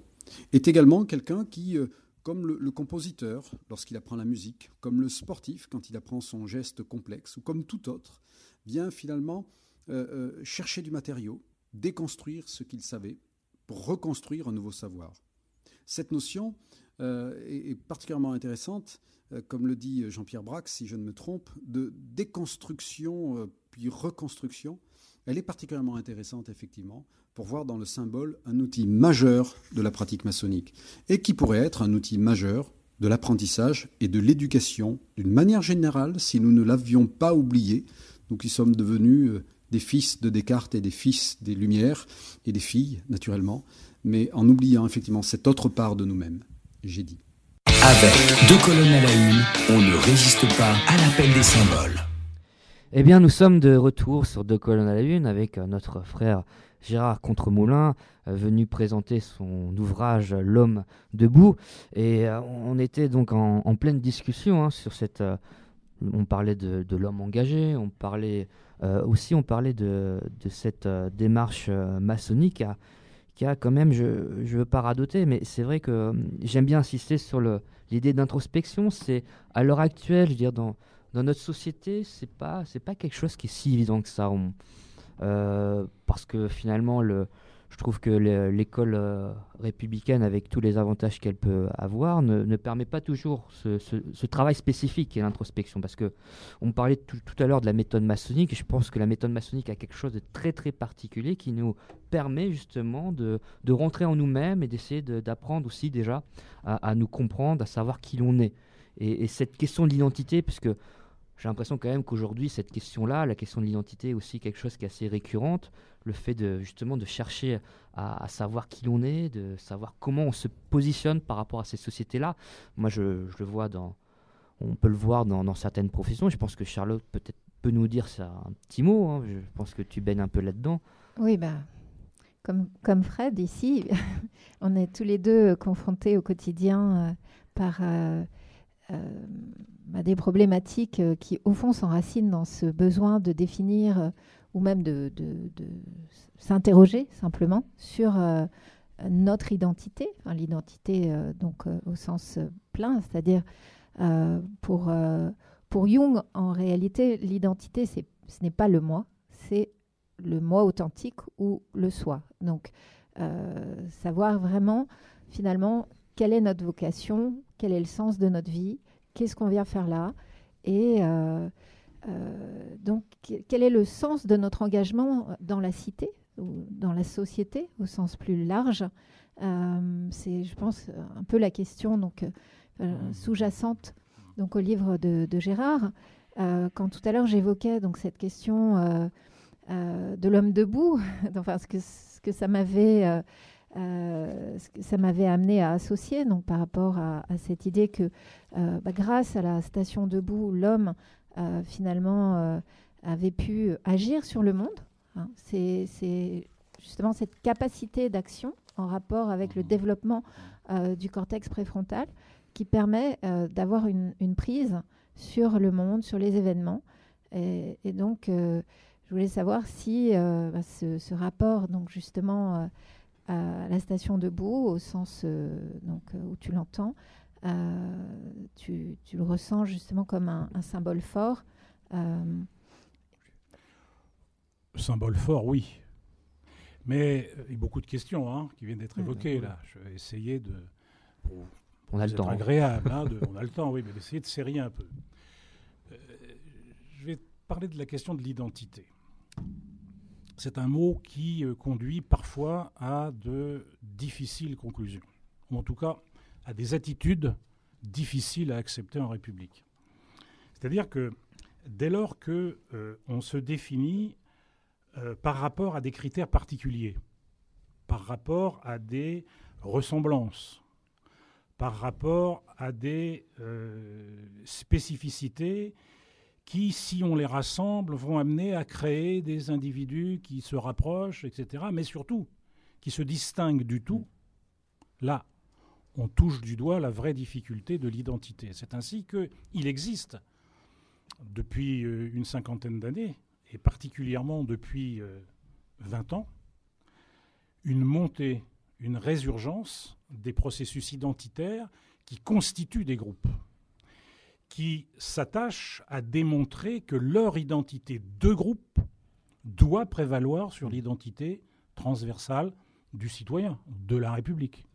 est également quelqu'un qui, euh, comme le, compositeur lorsqu'il apprend la musique, comme le sportif quand il apprend son geste complexe, ou comme tout autre, vient finalement euh, euh, chercher du matériau, déconstruire ce qu'il savait, pour reconstruire un nouveau savoir. Cette notion est, particulièrement intéressante comme le dit Jean-Pierre Braque, si je ne me trompe, de déconstruction euh, puis reconstruction. Elle est particulièrement intéressante, effectivement, pour voir dans le symbole un outil majeur de la pratique maçonnique, et qui pourrait être un outil majeur de l'apprentissage et de l'éducation, d'une manière générale, si nous ne l'avions pas oublié, nous qui sommes devenus euh, des fils de Descartes et des fils des Lumières, et des filles, naturellement, mais en oubliant effectivement cette autre part de nous-mêmes, j'ai dit. Avec deux colonnes à la une, on ne résiste pas à l'appel des symboles. Eh bien, nous sommes de retour sur deux colonnes à la une avec euh, notre frère Gérard Contremoulin, euh, venu présenter son ouvrage L'homme debout. Et euh, on était donc en, pleine discussion hein, sur cette. on parlait de, l'homme engagé, on parlait aussi on parlait de, de cette démarche maçonnique quand même, je ne veux pas radoter, mais c'est vrai que hum, j'aime bien insister sur l'idée d'introspection. C'est à l'heure actuelle, je veux dire, dans, dans notre société, c'est pas c'est pas quelque chose qui est si évident que ça. Euh, parce que finalement, le, je trouve que le- l'école euh, républicaine, avec tous les avantages qu'elle peut avoir, ne, ne permet pas toujours ce, ce- travail spécifique et l'introspection. Parce que on parlait tout, tout à l'heure de la méthode maçonnique, et je pense que la méthode maçonnique a quelque chose de très très particulier qui nous permet justement de, de rentrer en nous-mêmes et d'essayer de- d'apprendre aussi déjà à, à nous comprendre, à savoir qui l'on est. Et cette question de l'identité, puisque j'ai l'impression quand même qu'aujourd'hui, cette question-là, la question de l'identité est aussi quelque chose qui est assez récurrente. Le fait de justement de chercher à, savoir qui l'on est, de savoir comment on se positionne par rapport à ces sociétés-là. Moi, je, le vois dans, on peut le voir dans, dans certaines professions. Je pense que Charlotte peut-être peut nous dire ça un petit mot. hein. Je pense que tu baignes un peu là-dedans. Oui, bah, comme, comme Fred ici, on est tous les deux confrontés au quotidien euh, par euh, euh, bah, des problématiques euh, qui, au fond, s'enracinent dans ce besoin de définir euh, ou même de, s'interroger simplement sur euh, notre identité, l'identité donc au sens plein, c'est-à-dire pour, pour Jung, en réalité, l'identité, ce n'est pas le moi, c'est le moi authentique ou le soi. Donc, savoir vraiment, finalement, quelle est notre vocation, quel est le sens de notre vie, qu'est-ce qu'on vient faire là, et euh, euh, donc que- quel est le sens de notre engagement dans la cité ou dans la société au sens plus large? Euh, c'est, je pense, un peu la question donc sous-jacente donc au livre de, Gérard. Quand tout à l'heure j'évoquais donc cette question de l'homme debout, enfin ce que, ce que ça m'avait euh, ça m'avait amené à associer donc par rapport à, à cette idée que euh, bah, grâce à la station debout, l'homme euh, finalement avait pu agir sur le monde. hein. C'est justement cette capacité d'action en rapport avec le développement euh, du cortex préfrontal qui permet d'avoir une, une prise sur le monde, sur les événements. Et, et donc, je voulais savoir si bah, ce, ce rapport, donc justement, euh, à la station debout, au sens euh, donc, euh, où tu l'entends, euh, tu, tu le ressens justement comme un, un symbole fort. Euh, Symbole fort, oui. Mais il y a beaucoup de questions hein, qui viennent d'être Oui, évoquées oui. là. Je vais essayer de. pour- On a le temps, hein. agréable. hein, de- on a le temps, oui, mais d'essayer de serrer un peu. Euh, je vais parler de la question de l'identité. C'est un mot qui euh, conduit parfois à de difficiles conclusions, ou en tout cas à des attitudes difficiles à accepter en République. C'est-à-dire que dès lors que euh, on se définit euh, par rapport à des critères particuliers, par rapport à des ressemblances, par rapport à des spécificités qui, si on les rassemble, vont amener à créer des individus qui se rapprochent, etc., mais surtout qui se distinguent du tout. Là, on touche du doigt la vraie difficulté de l'identité. C'est ainsi qu'il existe, depuis euh, une cinquantaine d'années, et particulièrement depuis euh, 20 ans, une montée, une résurgence des processus identitaires qui constituent des groupes, qui s'attachent à démontrer que leur identité de groupe doit prévaloir sur l'identité transversale du citoyen, de la République.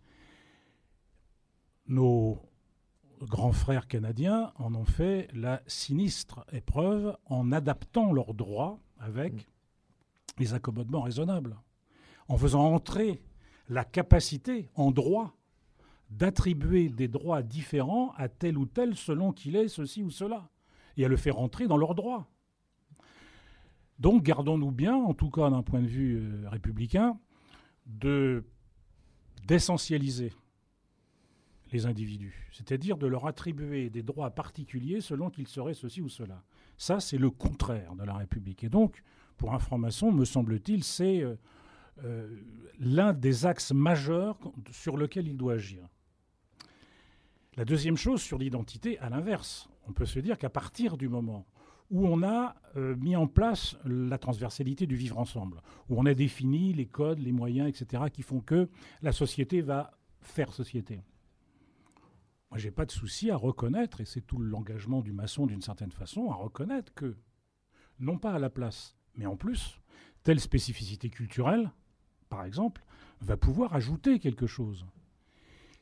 Nos grands frères canadiens en ont fait la sinistre épreuve en adaptant leurs droits avec les accommodements raisonnables, en faisant entrer la capacité en droit d'attribuer des droits différents à tel ou tel selon qu'il est ceci ou cela, et à le faire entrer dans leurs droits. Donc gardons-nous bien, en tout cas d'un point de vue euh, républicain, de d'essentialiser les individus, c'est-à-dire de leur attribuer des droits particuliers selon qu'ils seraient ceci ou cela. Ça, c'est le contraire de la République. Et donc, pour un franc-maçon, me semble-t-il, c'est euh, euh, l'un des axes majeurs sur lequel il doit agir. La deuxième chose sur l'identité, à l'inverse, on peut se dire qu'à partir du moment où on a euh, mis en place la transversalité du vivre ensemble, où on a défini les codes, les moyens, etc., qui font que la société va faire société. Moi, j'ai pas de souci à reconnaître, et c'est tout l'engagement du maçon d'une certaine façon, à reconnaître que, non pas à la place, mais en plus, telle spécificité culturelle, par exemple, va pouvoir ajouter quelque chose.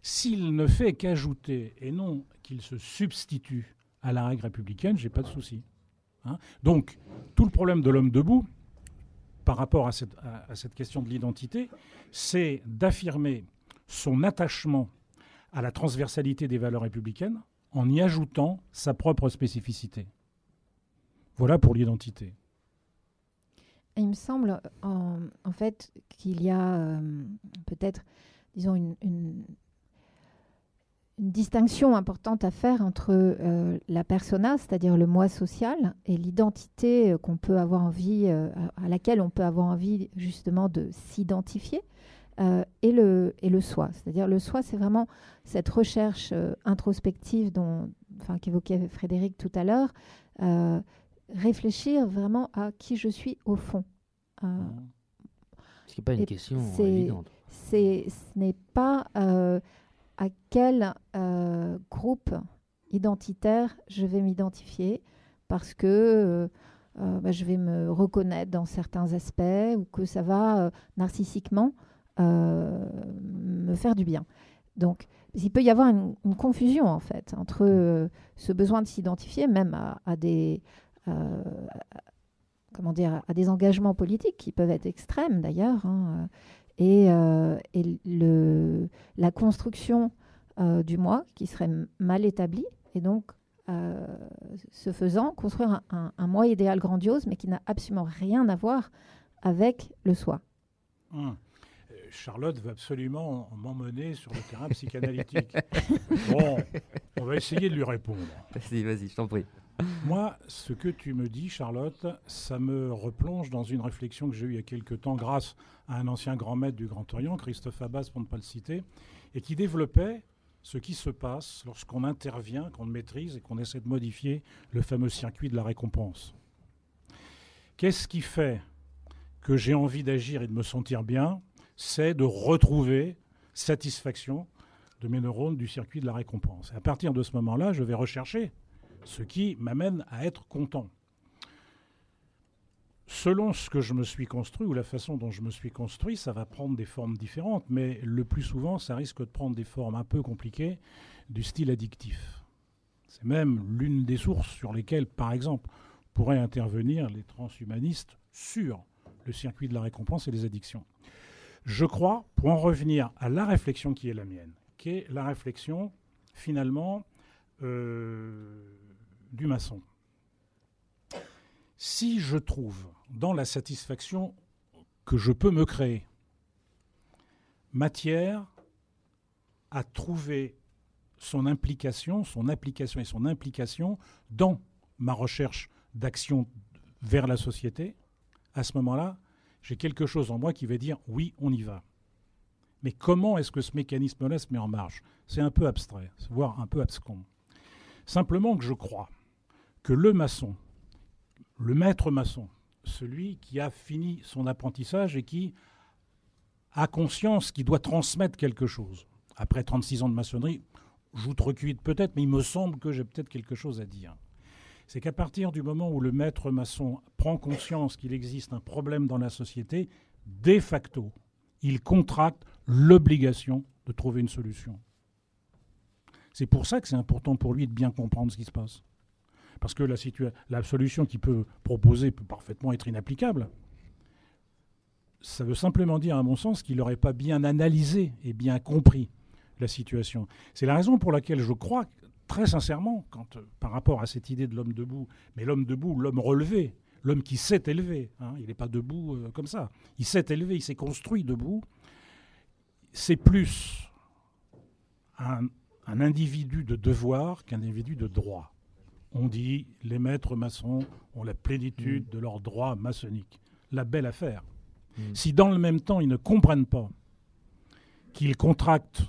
S'il ne fait qu'ajouter et non qu'il se substitue à la règle républicaine, j'ai pas de souci. Hein. Donc, tout le problème de l'homme debout, par rapport à cette, question de l'identité, c'est d'affirmer son attachement à la transversalité des valeurs républicaines en y ajoutant sa propre spécificité. Voilà pour l'identité. Il me semble, en, fait, qu'il y a euh, peut-être, disons, une, distinction importante à faire entre euh, la persona, c'est-à-dire le moi social, et l'identité euh, qu'on peut avoir envie, à laquelle on peut avoir envie justement de s'identifier. et, le, et le soi. C'est-à-dire le soi, c'est vraiment cette recherche introspective dont, enfin, qu'évoquait Frédéric tout à l'heure, réfléchir vraiment à qui je suis au fond. Euh, ce n'est pas une question évidente. ce n'est pas euh, à quel euh, groupe identitaire je vais m'identifier parce que bah, je vais me reconnaître dans certains aspects ou que ça va narcissiquement me faire du bien. Donc, il peut y avoir une, confusion en fait entre ce besoin de s'identifier, même à, des, euh, comment dire, à des engagements politiques qui peuvent être extrêmes d'ailleurs, hein, et, euh, et le, la construction euh, du moi qui serait mal établie, et donc ce faisant, construire un, moi idéal grandiose, mais qui n'a absolument rien à voir avec le soi. Hum. Charlotte veut absolument m'emmener sur le terrain psychanalytique. bon, on va essayer de lui répondre. Vas-y, vas-y, je t'en prie. Moi, ce que tu me dis, Charlotte, ça me replonge dans une réflexion que j'ai eue il y a quelque temps grâce à un ancien grand maître du Grand Orient, Christophe Abbas, pour ne pas le citer, et qui développait ce qui se passe lorsqu'on intervient, qu'on maîtrise et qu'on essaie de modifier le fameux circuit de la récompense. Qu'est-ce qui fait que j'ai envie d'agir et de me sentir bien? C'est de retrouver satisfaction de mes neurones du circuit de la récompense. Et à partir de ce moment-là, je vais rechercher ce qui m'amène à être content. Selon ce que je me suis construit ou la façon dont je me suis construit, ça va prendre des formes différentes, mais le plus souvent, ça risque de prendre des formes un peu compliquées du style addictif. C'est même l'une des sources sur lesquelles, par exemple, pourraient intervenir les transhumanistes sur le circuit de la récompense et les addictions. Je crois, pour en revenir à la réflexion qui est la mienne, qui est la réflexion finalement euh, du maçon. Si je trouve dans la satisfaction que je peux me créer matière à trouver son implication, son application et son implication dans ma recherche d'action vers la société, à ce moment-là, j'ai quelque chose en moi qui va dire oui, on y va. Mais comment est-ce que ce mécanisme-là se met en marche? C'est un peu abstrait, voire un peu abscon. Simplement que je crois que le maçon, le maître maçon, celui qui a fini son apprentissage et qui a conscience qu'il doit transmettre quelque chose. Après 36 ans de maçonnerie, j'outrecuite peut-être, mais il me semble que j'ai peut-être quelque chose à dire. C'est qu'à partir du moment où le maître maçon prend conscience qu'il existe un problème dans la société, de facto, il contracte l'obligation de trouver une solution. C'est pour ça que c'est important pour lui de bien comprendre ce qui se passe. Parce que la, solution qu'il peut proposer peut parfaitement être inapplicable. Ça veut simplement dire, à mon sens, qu'il n'aurait pas bien analysé et bien compris la situation. C'est la raison pour laquelle je crois, très sincèrement, euh, par rapport à cette idée de l'homme debout, mais l'homme debout, l'homme relevé, l'homme qui s'est élevé, hein, il n'est pas debout euh, comme ça, il s'est élevé, il s'est construit debout, c'est plus un, un individu de devoir qu'un individu de droit on dit les maîtres maçons ont la plénitude mm. de leurs droits maçonniques. La belle affaire. Mm. Si dans le même temps ils ne comprennent pas qu'ils contractent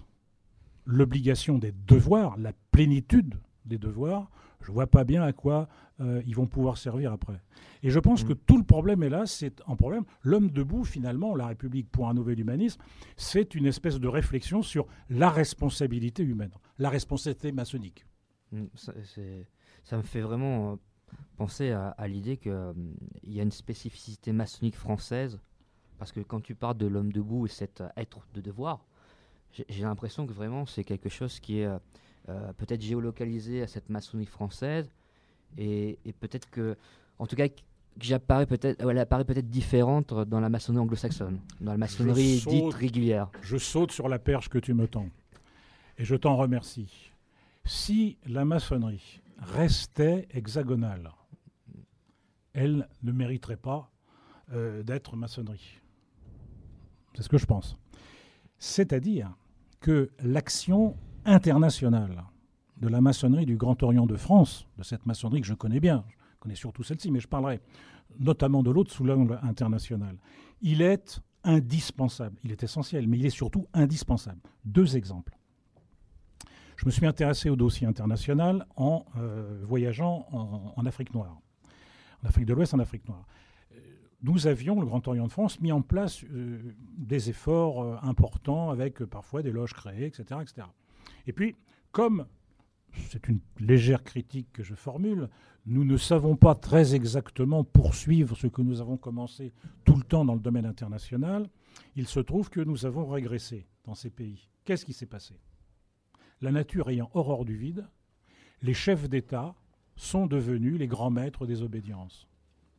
l'obligation des devoirs, la plénitude des devoirs, je ne vois pas bien à quoi euh, ils vont pouvoir servir après. Et je pense mm. que tout le problème est là, c'est un problème. L'homme debout, finalement, la République pour un nouvel humanisme, c'est une espèce de réflexion sur la responsabilité humaine, la responsabilité maçonnique. c'est ça me fait vraiment euh, penser à, l'idée qu'il euh, y a une spécificité maçonnique française Parce que quand tu parles de l'homme debout et cet être de devoir, j'ai l'impression que vraiment c'est quelque chose qui est peut-être géolocalisé à cette maçonnerie française et, peut-être que, en tout cas, j'apparais peut-être, elle apparaît peut-être différente dans la maçonnerie anglo-saxonne, dans la maçonnerie dite régulière. Je saute sur la perche que tu me tends, et je t'en remercie. Si la maçonnerie restait hexagonale, elle ne mériterait pas euh, d'être maçonnerie. C'est ce que je pense. C'est-à-dire que l'action internationale de la maçonnerie du Grand Orient de France, de cette maçonnerie que je connais bien, je connais surtout celle-ci, mais je parlerai notamment de l'autre sous l'angle international, il est indispensable, il est essentiel, mais il est surtout indispensable. Deux exemples. Je me suis intéressé au dossier international en euh, voyageant en, Afrique noire, en Afrique de l'Ouest, en Afrique noire. Euh, nous avions, le Grand Orient de France, mis en place euh, des efforts importants avec parfois des loges créées, etc., etc. Et puis, comme c'est une légère critique que je formule, nous ne savons pas très exactement poursuivre ce que nous avons commencé tout le temps dans le domaine international. Il se trouve que nous avons régressé dans ces pays. Qu'est-ce qui s'est passé? La nature ayant horreur du vide, les chefs d'État sont devenus les grands maîtres des obédiences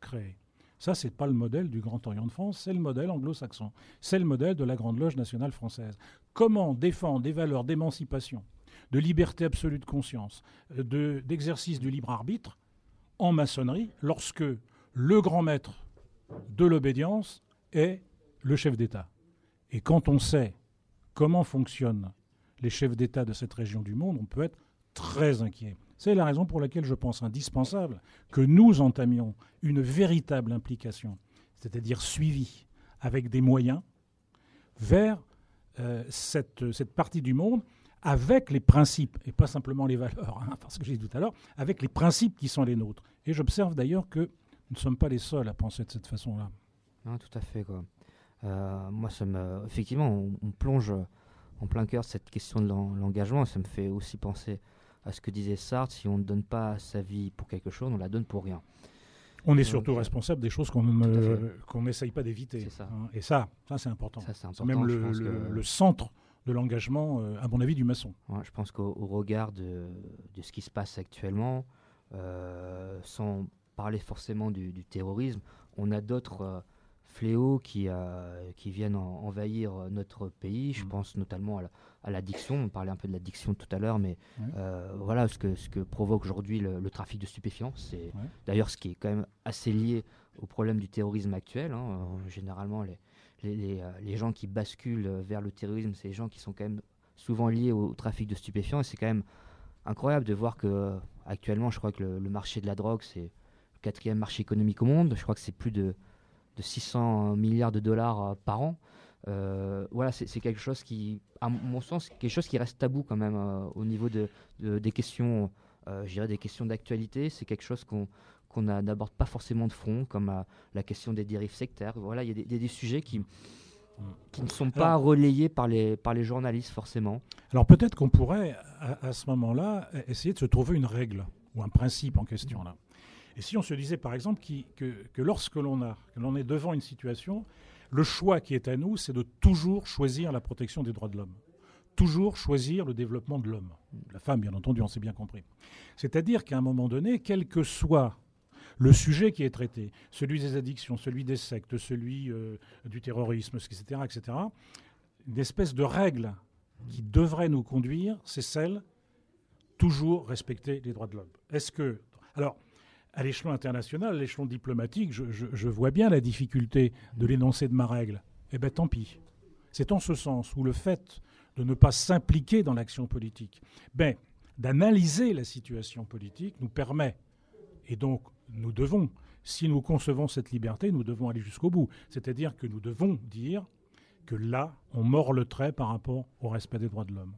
créées. Ça, ce n'est pas le modèle du Grand Orient de France, c'est le modèle anglo-saxon. C'est le modèle de la Grande Loge nationale française. Comment défendre des valeurs d'émancipation, de liberté absolue de conscience, d'exercice du libre arbitre en maçonnerie lorsque le grand maître de l'obédience est le chef d'État? Et quand on sait comment fonctionne les chefs d'État de cette région du monde, on peut être très inquiet. C'est la raison pour laquelle je pense indispensable que nous entamions une véritable implication, c'est-à-dire suivi avec des moyens, vers euh, cette, cette, partie du monde avec les principes, et pas simplement les valeurs, hein, parce que j'ai dit tout à l'heure, avec les principes qui sont les nôtres. Et j'observe d'ailleurs que nous ne sommes pas les seuls à penser de cette façon-là. Non, tout à fait. Quoi. Euh, moi, ça me... effectivement, on plonge en plein cœur cette question de l'engagement. Ça me fait aussi penser à ce que disait Sartre si on ne donne pas sa vie pour quelque chose, on la donne pour rien. On est surtout responsable des choses qu'on n'essaye pas d'éviter. Hein. Et ça, ça c'est important. C'est même le, centre de l'engagement, euh, à mon avis, du maçon. je pense qu'au regard de, de, ce qui se passe actuellement, euh, sans parler forcément du, terrorisme, on a d'autres euh, fléaux qui, euh, qui viennent envahir notre pays. Je mm. pense notamment à l'addiction. on parlait un peu de l'addiction tout à l'heure, mais euh, voilà ce que, ce que provoque aujourd'hui le, trafic de stupéfiants. C'est d'ailleurs ce qui est quand même assez lié au problème du terrorisme actuel. Hein. généralement, les, les, euh, les, gens qui basculent vers le terrorisme, c'est les gens qui sont quand même souvent liés au, trafic de stupéfiants. Et c'est quand même incroyable de voir que actuellement, je crois que le marché de la drogue, c'est le quatrième marché économique au monde. Je crois que c'est plus de de 600 milliards de dollars euh, par an. Euh, voilà, c'est quelque chose qui, à mon sens, quelque chose qui reste tabou quand même euh, au niveau de, des questions, dirais des questions d'actualité. C'est quelque chose qu'on qu'on n'aborde pas forcément de front, comme la question des dérives sectaires. Voilà, il y a des, sujets qui, qui ne sont pas relayés par les, par les journalistes forcément. Alors peut-être qu'on pourrait, à, à ce moment-là, essayer de se trouver une règle ou un principe en question là. Et si on se disait par exemple que, lorsque l'on est devant une situation, le choix qui est à nous, c'est de toujours choisir la protection des droits de l'homme, toujours choisir le développement de l'homme, la femme bien entendu, on s'est bien compris. C'est-à-dire qu'à un moment donné, quel que soit le sujet qui est traité, celui des addictions, celui des sectes, celui euh, du terrorisme, etc., etc., une espèce de règle qui devrait nous conduire, c'est celle toujours respecter les droits de l'homme. Est-ce que alors à l'échelon international, à l'échelon diplomatique, je, vois bien la difficulté de l'énoncé de ma règle. Eh bien, tant pis. C'est en ce sens où le fait de ne pas s'impliquer dans l'action politique, ben, d'analyser la situation politique nous permet, et donc nous devons, si nous concevons cette liberté, nous devons aller jusqu'au bout. C'est-à-dire que nous devons dire que là, on mord le trait par rapport au respect des droits de l'homme.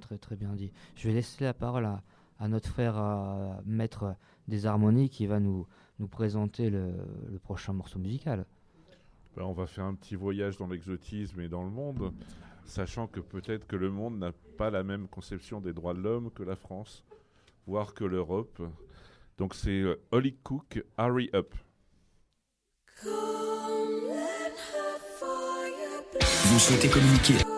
Très très bien dit. Je vais laisser la parole à, à notre frère euh, maître des harmonies qui va nous, nous présenter le, prochain morceau musical. Ben, on va faire un petit voyage dans l'exotisme et dans le monde, sachant que peut-être que le monde n'a pas la même conception des droits de l'homme que la France, voire que l'Europe. Donc c'est euh, Holly Cook, Hurry Up. Vous souhaitez communiquer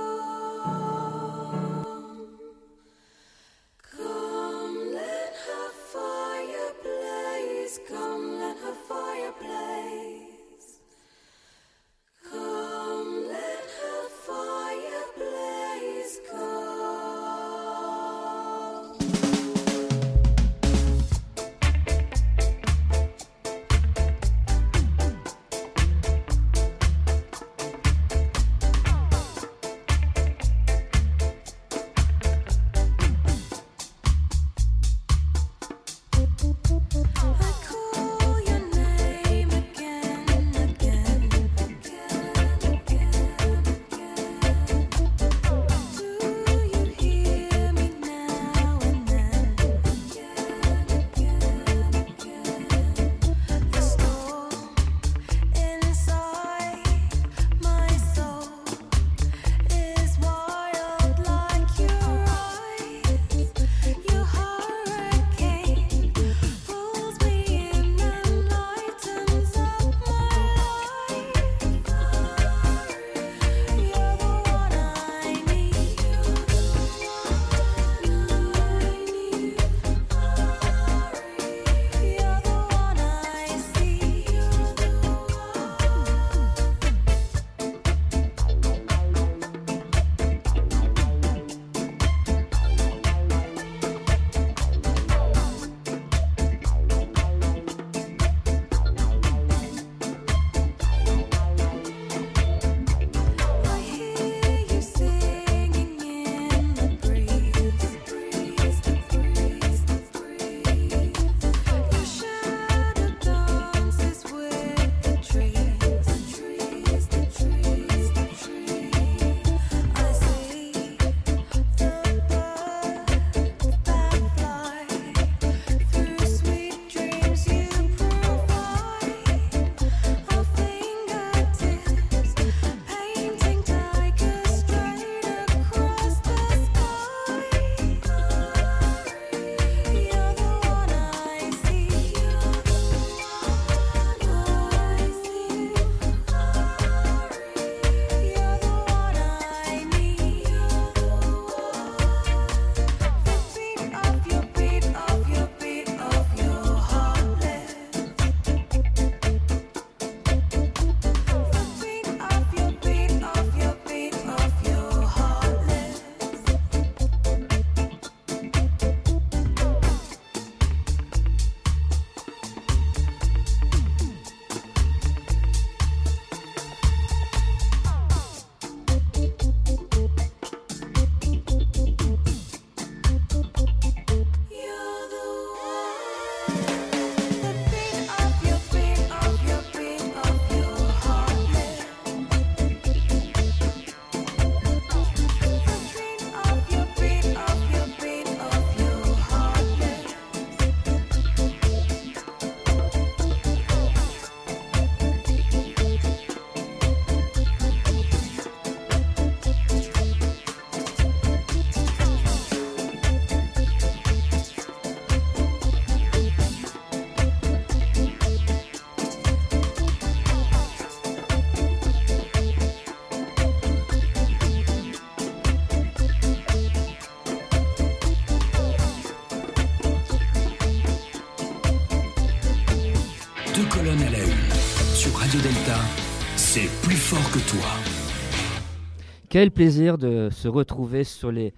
Quel plaisir de se retrouver sur les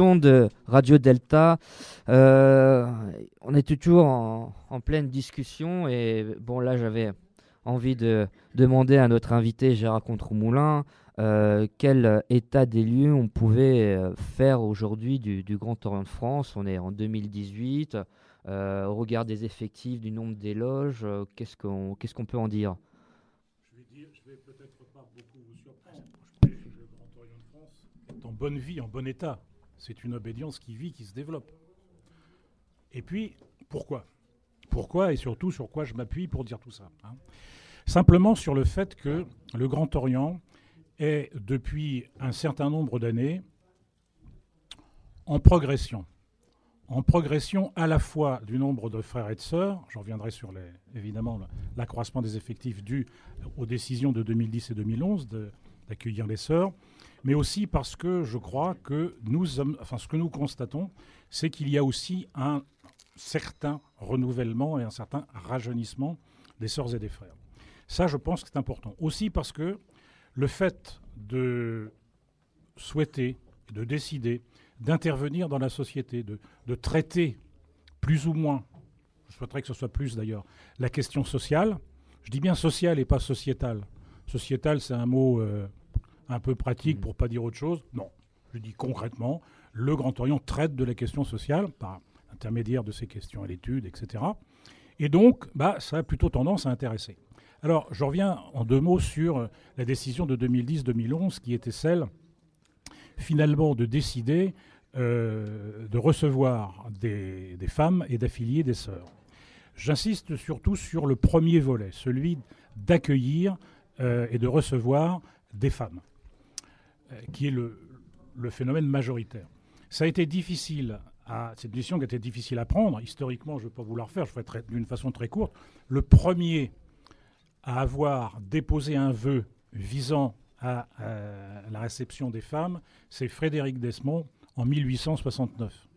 ondes de Radio Delta. Euh, on est toujours en, pleine discussion et bon là j'avais envie de demander à notre invité Gérard Contremoulin euh, quel état des lieux on pouvait euh, faire aujourd'hui du, Grand Orient de France. On est en 2018. Euh, au regard des effectifs, du nombre des loges, qu'est-ce qu'on peut en dire Je vais, dire, je vais peut-être pas beaucoup vous surprendre. Le Grand Orient de France est en bonne vie, en bon état. C'est une obédience qui vit, qui se développe. Et puis, pourquoi? Pourquoi et surtout sur quoi je m'appuie pour dire tout ça hein? Simplement sur le fait que le Grand Orient est, depuis un certain nombre d'années, en progression en progression à la fois du nombre de frères et de sœurs, j'en reviendrai sur les, évidemment l'accroissement des effectifs dû aux décisions de 2010 et 2011 de d'accueillir les sœurs, mais aussi parce que je crois que nous, enfin, ce que nous constatons, c'est qu'il y a aussi un certain renouvellement et un certain rajeunissement des sœurs et des frères. Ça, je pense que c'est important. Aussi parce que le fait de souhaiter, de décider, d'intervenir dans la société, de, traiter plus ou moins, je souhaiterais que ce soit plus d'ailleurs, la question sociale, je dis bien sociale et pas sociétale. Sociétale, c'est un mot euh, un peu pratique mmh. pour pas dire autre chose? Non, je dis concrètement, le Grand Orient traite de la question sociale par intermédiaire de ces questions à l'étude, etc. Et donc, bah, ça a plutôt tendance à intéresser. Alors, je reviens en deux mots sur la décision de 2010-2011 qui était celle, finalement, de décider euh, de recevoir des, femmes et d'affilier des sœurs. J'insiste surtout sur le premier volet, celui d'accueillir euh, et de recevoir des femmes, euh, qui est le, phénomène majoritaire. Ça a été difficile à, cette décision qui a été difficile à prendre. Historiquement, je ne vais pas vous la refaire, je ferai d'une façon très courte. Le premier à avoir déposé un vœu visant à, la réception des femmes, c'est Frédéric Desmond en 1869.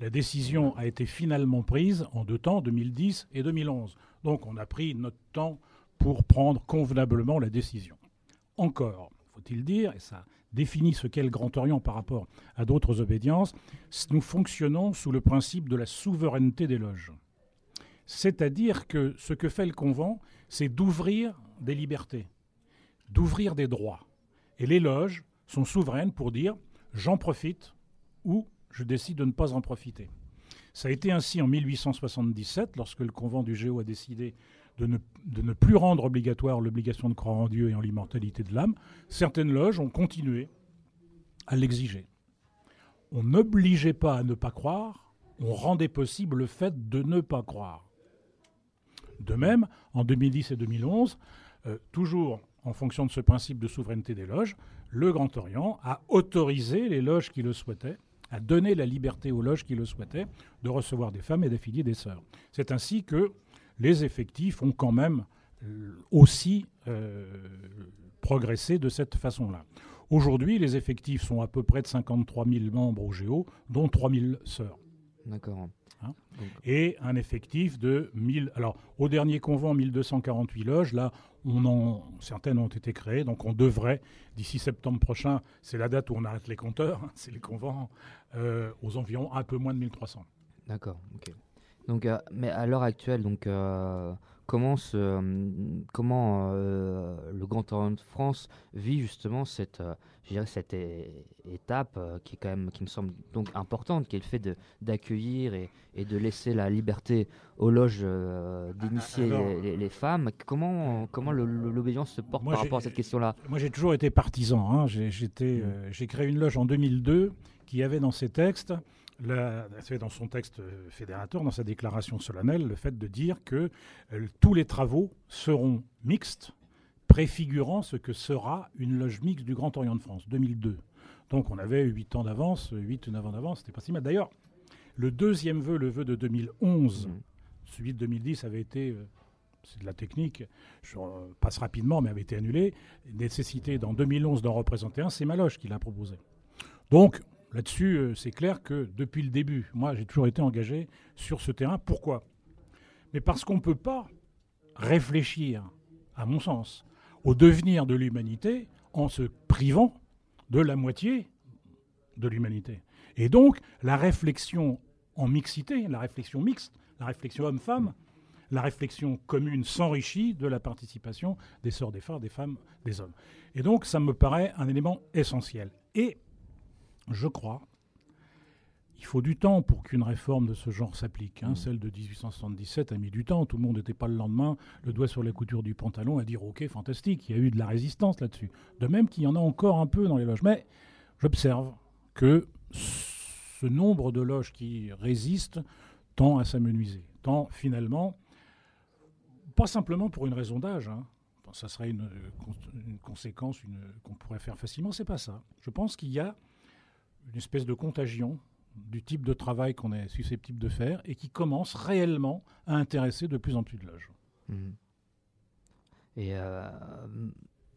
La décision a été finalement prise en deux temps, 2010 et 2011. Donc on a pris notre temps pour prendre convenablement la décision. Encore, faut-il dire, et ça définit ce qu'est le Grand Orient par rapport à d'autres obédiences, nous fonctionnons sous le principe de la souveraineté des loges. C'est-à-dire que ce que fait le convent, c'est d'ouvrir des libertés, d'ouvrir des droits. Et les loges sont souveraines pour dire j'en profite ou je décide de ne pas en profiter. Ça a été ainsi en 1877, lorsque le convent du Géo a décidé de ne, plus rendre obligatoire l'obligation de croire en Dieu et en l'immortalité de l'âme. Certaines loges ont continué à l'exiger. On n'obligeait pas à ne pas croire, on rendait possible le fait de ne pas croire. De même, en 2010 et 2011, euh, toujours en fonction de ce principe de souveraineté des loges, le Grand Orient a autorisé les loges qui le souhaitaient, a donné la liberté aux loges qui le souhaitaient de recevoir des femmes et d'affilier des sœurs. C'est ainsi que les effectifs ont quand même euh, aussi euh, progressé de cette façon-là. Aujourd'hui, les effectifs sont à peu près de 53 000 membres au Géo, dont 3 000 sœurs. D'accord. Hein. et un effectif de 1000. Alors, au dernier convent, 1248 loges. Là, on en, certaines ont été créées. Donc, on devrait, d'ici septembre prochain, c'est la date où on arrête les compteurs, hein, c'est les convents, euh, aux environs un peu moins de 1300. D'accord. ok. Donc, euh, mais à l'heure actuelle, donc, euh, comment, comment le Grand Orient de France vit justement cette, cette étape qui est quand même, qui me semble donc importante, qui est le fait d'accueillir et, et, de laisser la liberté aux loges d'initier les, femmes. Comment, comment l'obédience se porte par rapport à cette question-là? Moi, j'ai toujours été partisan. Hein. J'ai mmh. créé une loge en 2002 qui avait dans ses textes c'est dans son texte fédérateur, dans sa déclaration solennelle, le fait de dire que euh, tous les travaux seront mixtes, préfigurant ce que sera une loge mixte du Grand Orient de France, 2002. Donc on avait 8 ans d'avance, 8 ou 9 ans d'avance, c'était pas si mal. D'ailleurs, le deuxième vœu, le vœu de 2011, mmh. celui de 2010 avait été, euh, c'est de la technique, je passe rapidement, mais avait été annulé, nécessité dans 2011 d'en représenter un, c'est ma loge qui l'a proposé. Donc, Là-dessus, euh, c'est clair que depuis le début, moi, j'ai toujours été engagé sur ce terrain. Pourquoi? Mais parce qu'on ne peut pas réfléchir, à mon sens, au devenir de l'humanité en se privant de la moitié de l'humanité. Et donc, la réflexion en mixité, la réflexion mixte, la réflexion homme-femme, la réflexion commune s'enrichit de la participation des sœurs, des frères, des femmes, des hommes. Et donc, ça me paraît un élément essentiel. Et je crois, il faut du temps pour qu'une réforme de ce genre s'applique. Hein. Mmh. Celle de 1877 a mis du temps. Tout le monde n'était pas le lendemain, le doigt sur la couture du pantalon, à dire OK, fantastique. Il y a eu de la résistance là-dessus. De même qu'il y en a encore un peu dans les loges. Mais j'observe que ce nombre de loges qui résistent tend à s'amenuiser. Tend finalement, pas simplement pour une raison d'âge. Hein. ça serait une, une conséquence qu'on pourrait faire facilement. C'est pas ça. Je pense qu'il y a une espèce de contagion du type de travail qu'on est susceptible de faire et qui commence réellement à intéresser de plus en plus de loges. Mhm. Et euh,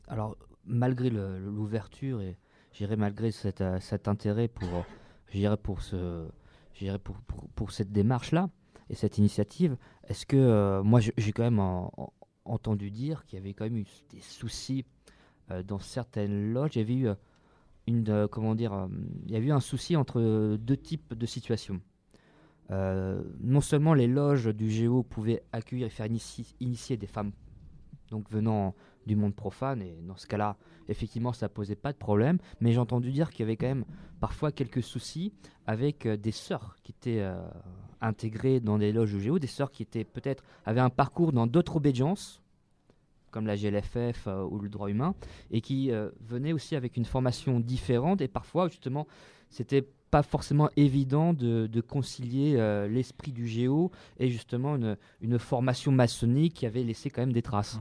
alors, malgré l'ouverture et j'irais malgré cet, euh, cet intérêt pour, pour, ce, pour, pour, pour cette démarche-là et cette initiative, est-ce que euh, moi j'ai quand même en- en- entendu dire qu'il y avait quand même eu des soucis dans certaines loges. Avait eu une, euh, comment dire, euh, il y avait eu un souci entre deux types de situations. Euh, non seulement les loges du Géo pouvaient accueillir et faire initier des femmes donc venant du monde profane, et dans ce cas-là, effectivement, ça posait pas de problème, mais j'ai entendu dire qu'il y avait quand même parfois quelques soucis avec des sœurs qui étaient intégrées dans des loges du Géo, des sœurs qui étaient peut-être avaient un parcours dans d'autres obédiences, comme la GLFF euh, ou le droit humain, et qui euh, venaient aussi avec une formation différente, et parfois, justement, c'était pas forcément évident de, concilier euh, l'esprit du géo et justement une, formation maçonnique qui avait laissé quand même des traces.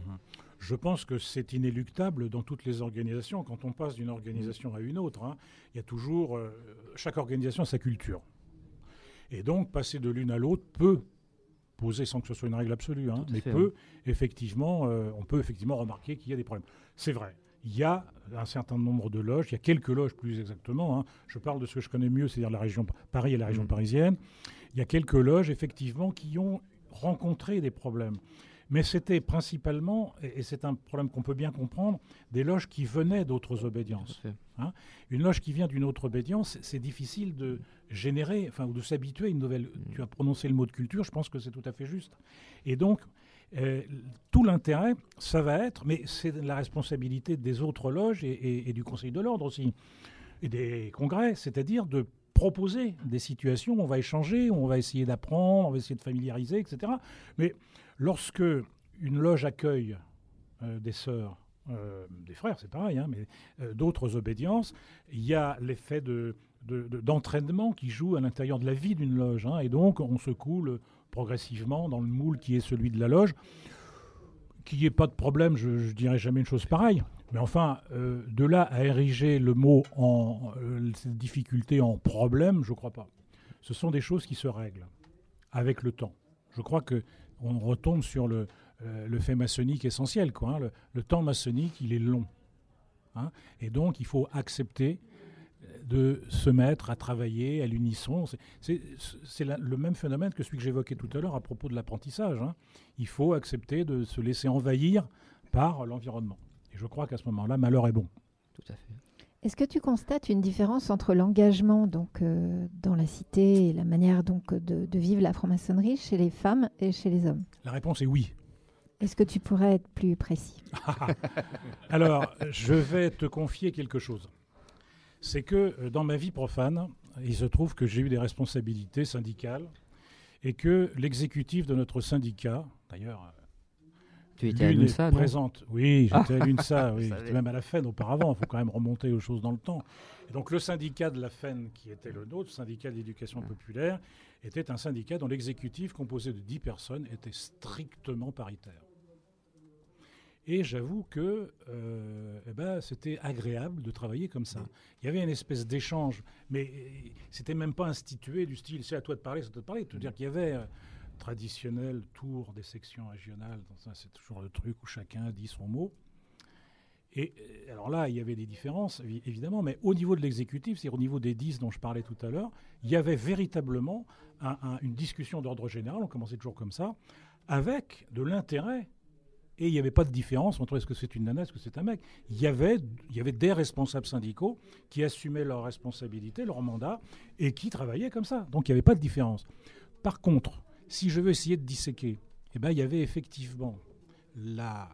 Je pense que c'est inéluctable dans toutes les organisations. Quand on passe d'une organisation à une autre, hein, il y a toujours. euh, chaque organisation a sa culture. Et donc, passer de l'une à l'autre peut poser, sans que ce soit une règle absolue, hein, mais fait, peut effectivement, euh, on peut effectivement remarquer qu'il y a des problèmes. C'est vrai. Il y a un certain nombre de loges, il y a quelques loges plus exactement. hein. Je parle de ce que je connais mieux, c'est-à-dire la région Paris et la région Mm. parisienne. Il y a quelques loges effectivement qui ont rencontré des problèmes. Mais c'était principalement, et et c'est un problème qu'on peut bien comprendre, des loges qui venaient d'autres obédiences. Hein. Une loge qui vient d'une autre obédience, c'est difficile de générer, enfin, ou de s'habituer à une nouvelle. Tu as prononcé le mot de culture, je pense que c'est tout à fait juste. Et donc, euh, tout l'intérêt, ça va être, mais c'est la responsabilité des autres loges et, et- et du Conseil de l'ordre aussi, et des congrès, c'est-à-dire de proposer des situations où on va échanger, où on va essayer d'apprendre, on va essayer de familiariser, etc. Mais lorsque une loge accueille euh, des sœurs, euh, des frères, c'est pareil, hein, mais euh, d'autres obédiences, il y a l'effet de, de- de- d'entraînement qui joue à l'intérieur de la vie d'une loge. hein, et donc, on se coule progressivement dans le moule qui est celui de la loge. Qu'il n'y ait pas de problème, je ne dirais jamais une chose pareille. Mais enfin, de là à ériger le mot en difficulté en problème, je ne crois pas. Ce sont des choses qui se règlent avec le temps. Je crois que on retombe sur le, euh, le fait maçonnique essentiel. Quoi, hein. le, temps maçonnique, il est long. hein. et donc, il faut accepter de se mettre à travailler à l'unisson. C'est- le même phénomène que celui que j'évoquais tout à l'heure à propos de l'apprentissage. hein. Il faut accepter de se laisser envahir par l'environnement. Et je crois qu'à ce moment-là, malheur est bon. Tout à fait. Est-ce que tu constates une différence entre l'engagement donc euh, dans la cité et la manière donc de, de vivre la franc-maçonnerie chez les femmes et chez les hommes? La réponse est oui. Est-ce que tu pourrais être plus précis? Alors, je vais te confier quelque chose. C'est que euh, dans ma vie profane, il se trouve que j'ai eu des responsabilités syndicales et que l'exécutif de notre syndicat, d'ailleurs, Tu étais à l'UNSA, présente. Oui, j'étais Ah. à l'UNSA, oui, j'étais même à la FEN auparavant, il faut quand même remonter aux choses dans le temps. Et donc le syndicat de la FEN, qui était le nôtre, syndicat d'éducation populaire, était un syndicat dont l'exécutif, composé de 10 personnes, était strictement paritaire. Et j'avoue que euh, eh ben, c'était agréable de travailler comme ça. Il y avait une espèce d'échange, mais euh, c'était même pas institué du style c'est à toi de parler, c'est à toi de parler. C'est-à-dire qu'il y avait euh, traditionnel tour des sections régionales, c'est toujours le truc où chacun dit son mot. Et euh, alors là, il y avait des différences, évi- évidemment, mais au niveau de l'exécutif, c'est-à-dire au niveau des 10 dont je parlais tout à l'heure, il y avait véritablement un- un- une discussion d'ordre général, on commençait toujours comme ça, avec de l'intérêt et il n'y avait pas de différence entre est-ce que c'est une nana, est-ce que c'est un mec. Il y, avait, il y avait des responsables syndicaux qui assumaient leurs responsabilités, leur mandat, et qui travaillaient comme ça. Donc il n'y avait pas de différence. Par contre, si je veux essayer de disséquer, eh ben, il y avait effectivement la,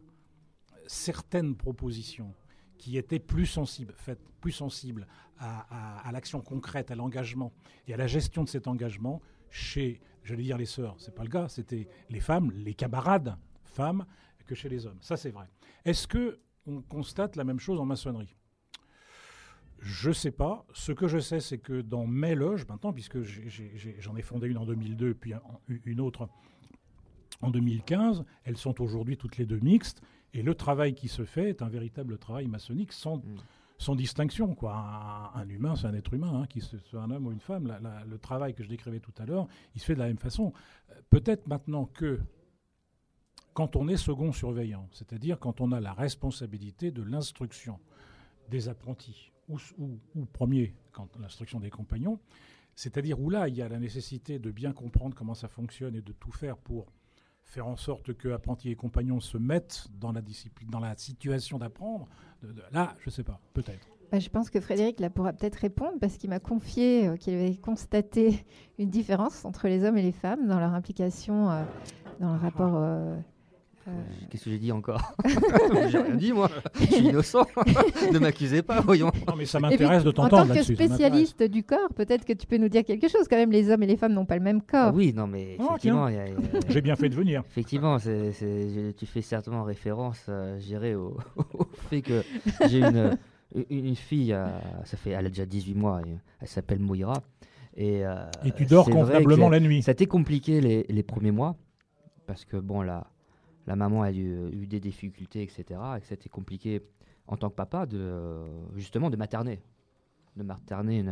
certaines propositions qui étaient plus sensibles, plus sensibles à l'action concrète, à l'engagement et à la gestion de cet engagement chez, j'allais dire les sœurs, c'est pas le cas, c'était les femmes, les camarades femmes, que chez les hommes. Ça, c'est vrai. Est-ce que on constate la même chose en maçonnerie? Je ne sais pas. Ce que je sais, c'est que dans mes loges, maintenant, puisque j'en ai, fondé une en 2002, puis un- une autre en 2015, elles sont aujourd'hui toutes les deux mixtes, et le travail qui se fait est un véritable travail maçonnique sans, sans distinction. Quoi. Un, un humain, c'est un être humain, hein, qu'il soit un homme ou une femme. La- la- le travail que je décrivais tout à l'heure, il se fait de la même façon. Euh, Peut-être maintenant que quand on est second surveillant, c'est-à-dire quand on a la responsabilité de l'instruction des apprentis, ou, ou, ou premier, quand l'instruction des compagnons, c'est-à-dire où là, il y a la nécessité de bien comprendre comment ça fonctionne et de tout faire pour faire en sorte que apprentis et compagnons se mettent dans la discipline, dans la situation d'apprendre. Là, je ne sais pas, peut-être. Bah, je pense que Frédéric là pourra peut-être répondre parce qu'il m'a confié euh, qu'il avait constaté une différence entre les hommes et les femmes dans leur implication euh, dans le rapport. euh, euh, Qu'est-ce que j'ai dit encore J'ai rien dit, moi. Je suis innocent. ne m'accusez pas, voyons. Non, mais ça m'intéresse de En t'entendre tant que spécialiste du corps, peut-être que tu peux nous dire quelque chose. Quand même, les hommes et les femmes n'ont pas le même corps. Ah oui, non, mais Oh, effectivement, J'ai bien fait de venir. Effectivement, tu fais certainement référence, euh, je dirais, au, au fait que j'ai une, une, une fille, euh, ça fait, elle a déjà 18 mois, et elle s'appelle Moira. Et, euh, Et tu dors convenablement la nuit. Ça a été compliqué les, les premiers mois, parce que bon, la, la maman a eu, eu des difficultés, etc. Et que c'était compliqué en tant que papa, de, euh, justement, de materner. De materner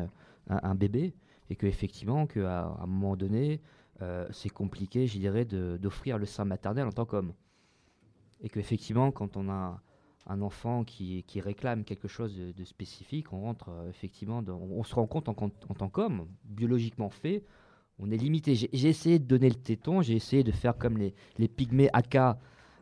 un, bébé. Et qu'effectivement, qu'à à un moment donné, euh, c'est compliqué, je dirais, d'offrir le sein maternel en tant qu'homme. Et qu'effectivement, quand on a un enfant qui, qui réclame quelque chose de, spécifique, on rentre euh, effectivement, on, se rend compte en, compte- en tant qu'homme, biologiquement fait, on est limité. J'ai essayé de donner le téton, j'ai essayé de faire comme les, les pygmées Aka,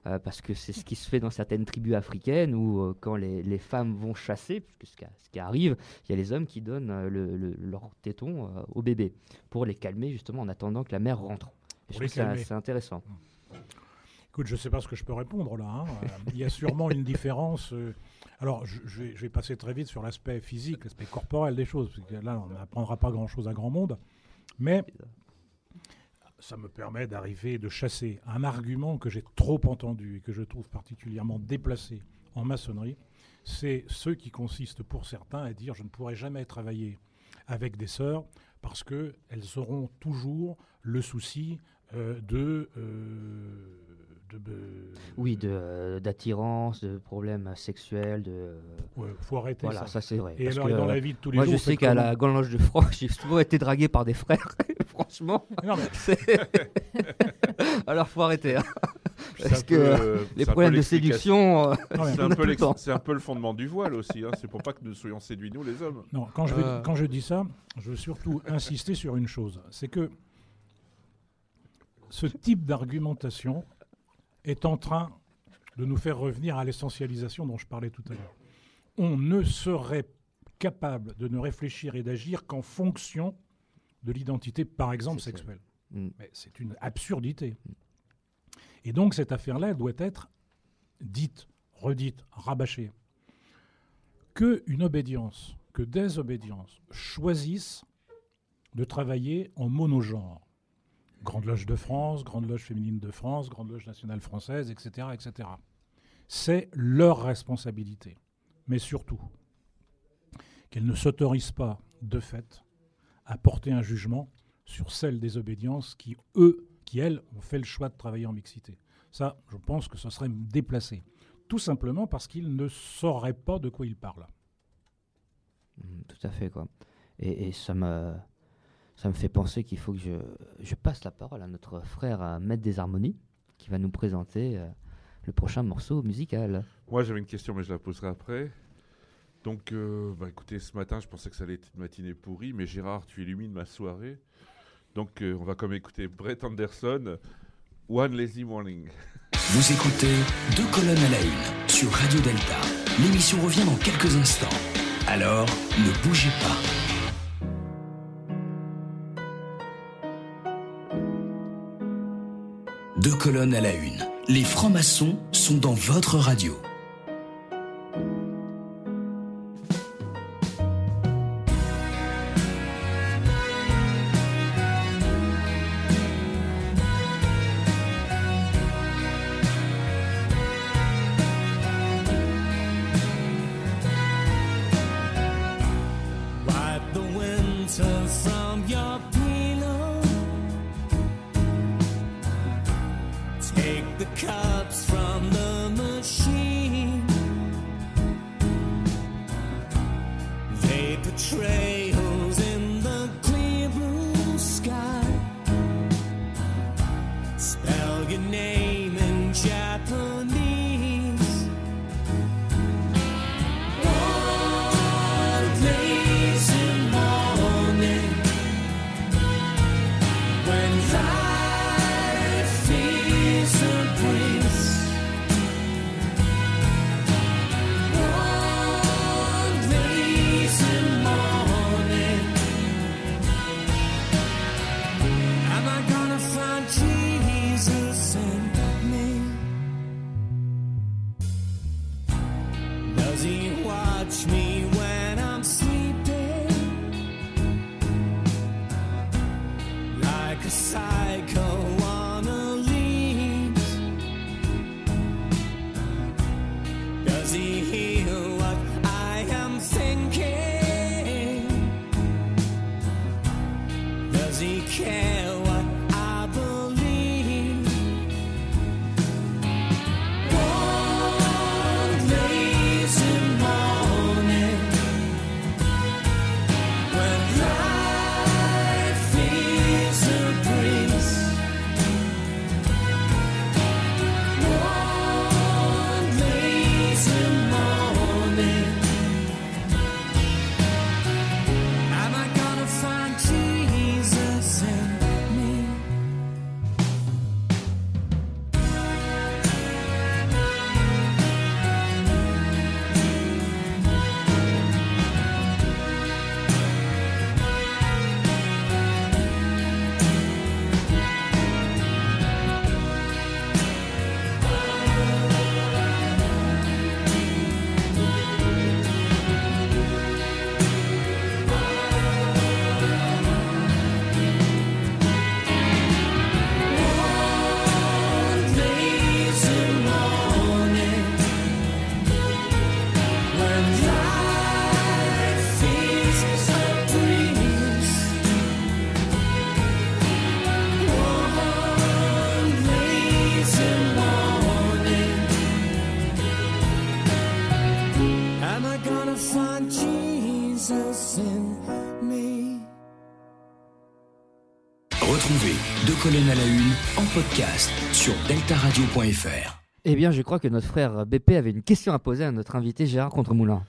euh, parce que c'est ce qui se fait dans certaines tribus africaines où euh, quand les, les femmes vont chasser, puisque ce qui, ce qui arrive, il y a les hommes qui donnent euh, le, le- leur téton au bébé pour les calmer justement en attendant que la mère rentre. Je trouve ça- c'est intéressant. Écoute, je ne sais pas ce que je peux répondre là. hein. Il y a sûrement une différence. alors, je, je vais, je vais passer très vite sur l'aspect physique, l'aspect corporel des choses, parce que là, on n'apprendra pas grand-chose à grand monde. Mais ça me permet d'arriver, de chasser un argument que j'ai trop entendu et que je trouve particulièrement déplacé en maçonnerie. C'est ce qui consiste pour certains à dire je ne pourrai jamais travailler avec des sœurs parce qu'elles auront toujours le souci euh, de, euh, de, de- Oui, de, euh, d'attirance, de problèmes sexuels, de... Ouais, faut arrêter voilà, ça. ça, c'est vrai. Et Parce alors, que, et dans la euh, vie de tous les moi, jours, je sais qu'à la Grande Loge de France, j'ai souvent été dragué par des frères. Franchement, Non, mais- c'est- alors faut arrêter. hein. Parce que peu, euh, euh, les problèmes de séduction, euh, C'est on un, peu le un peu fondement du voile aussi. hein. C'est pour pas que nous soyons séduits, nous, les hommes. Non, quand je, Euh. quand je dis ça, je veux surtout insister sur une chose. C'est que ce type d'argumentation est en train de nous faire revenir à l'essentialisation dont je parlais tout à l'heure. On ne serait capable de ne réfléchir et d'agir qu'en fonction de l'identité, par exemple, sexuelle. Mm. Mais c'est une absurdité. Et donc cette affaire-là elle doit être dite, redite, rabâchée. Que une obédience, que des obédiences choisissent de travailler en monogenre. Grande Loge de France, Grande Loge féminine de France, Grande Loge nationale française, etc. etc. C'est leur responsabilité. Mais surtout, qu'elles ne s'autorisent pas, de fait, à porter un jugement sur celles des obédiences qui, eux, qui, elles, ont fait le choix de travailler en mixité. Ça, je pense que ce serait déplacé. Tout simplement parce qu'ils ne sauraient pas de quoi ils parlent. Mm, Tout à fait, quoi. Et ça me, ça me fait penser qu'il faut que je, je passe la parole à notre frère à Maître des Harmonies, qui va nous présenter euh, le prochain morceau musical. Moi, j'avais une question, mais je la poserai après. Donc, euh, bah, écoutez, ce matin, je pensais que ça allait être une matinée pourrie, mais Gérard, tu illumines ma soirée. Donc, euh, on va comme écouter Brett Anderson, One Lazy Morning. Vous écoutez Deux colonnes à la une sur Radio Delta. L'émission revient dans quelques instants. Alors, ne bougez pas. Deux colonnes à la une. Les francs-maçons sont dans votre radio. Retrouvez Deux colonnes à la une en podcast sur deltaradio.fr. Eh bien, je crois que notre frère BP avait une question à poser à notre invité Gérard Contremoulin.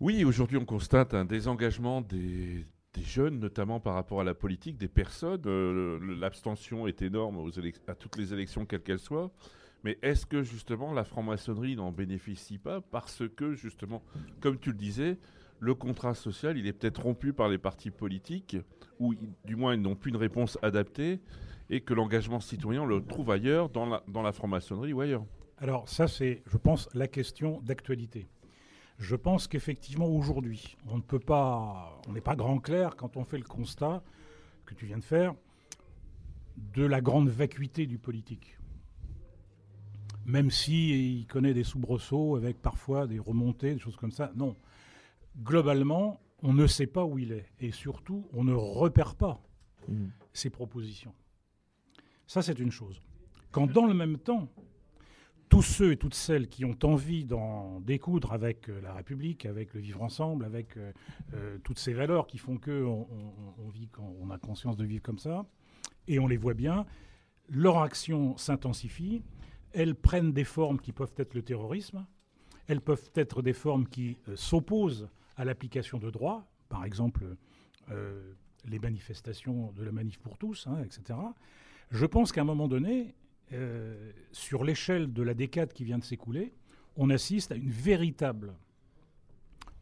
Oui, aujourd'hui, on constate un désengagement des, des jeunes, notamment par rapport à la politique, des personnes. Euh, L'abstention est énorme aux à toutes les élections, quelles qu'elles soient. Mais est-ce que justement la franc-maçonnerie n'en bénéficie pas parce que justement, comme tu le disais, le contrat social, il est peut-être rompu par les partis politiques, ou du moins ils n'ont plus une réponse adaptée, et que l'engagement citoyen, le trouve ailleurs, dans la, dans la franc-maçonnerie ou ailleurs. Alors ça, c'est, je pense, la question d'actualité. Je pense qu'effectivement, aujourd'hui, on ne peut pas, on n'est pas grand clair quand on fait le constat que tu viens de faire de la grande vacuité du politique. Même si il connaît des soubresauts avec parfois des remontées, des choses comme ça. Non. Globalement, on ne sait pas où il est. Et surtout, on ne repère pas ses propositions. Ça, c'est une chose. Quand dans le même temps, tous ceux et toutes celles qui ont envie d'en découdre avec euh, la République, avec le vivre ensemble, avec euh, euh, toutes ces valeurs qui font que on, on- on vit quand on a conscience de vivre comme ça, et on les voit bien, leur action s'intensifie, elles prennent des formes qui peuvent être le terrorisme, elles peuvent être des formes qui s'opposent à l'application de droits, par exemple euh, les manifestations de la manif pour tous, hein, etc. Je pense qu'à un moment donné, euh, sur l'échelle de la décade qui vient de s'écouler, on assiste à une véritable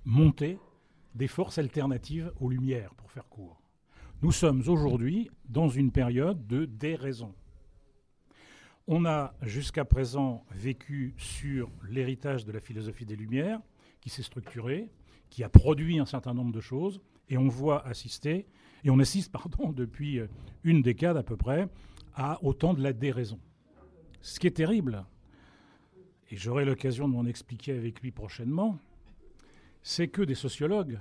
montée des forces alternatives aux Lumières, pour faire court. Nous sommes aujourd'hui dans une période de déraison. On a jusqu'à présent vécu sur l'héritage de la philosophie des Lumières, qui s'est structurée, qui a produit un certain nombre de choses, et on voit assister, et on assiste, pardon, depuis euh, une décade à peu près, à autant de la déraison. Ce qui est terrible, et j'aurai l'occasion de m'en expliquer avec lui prochainement, c'est que des sociologues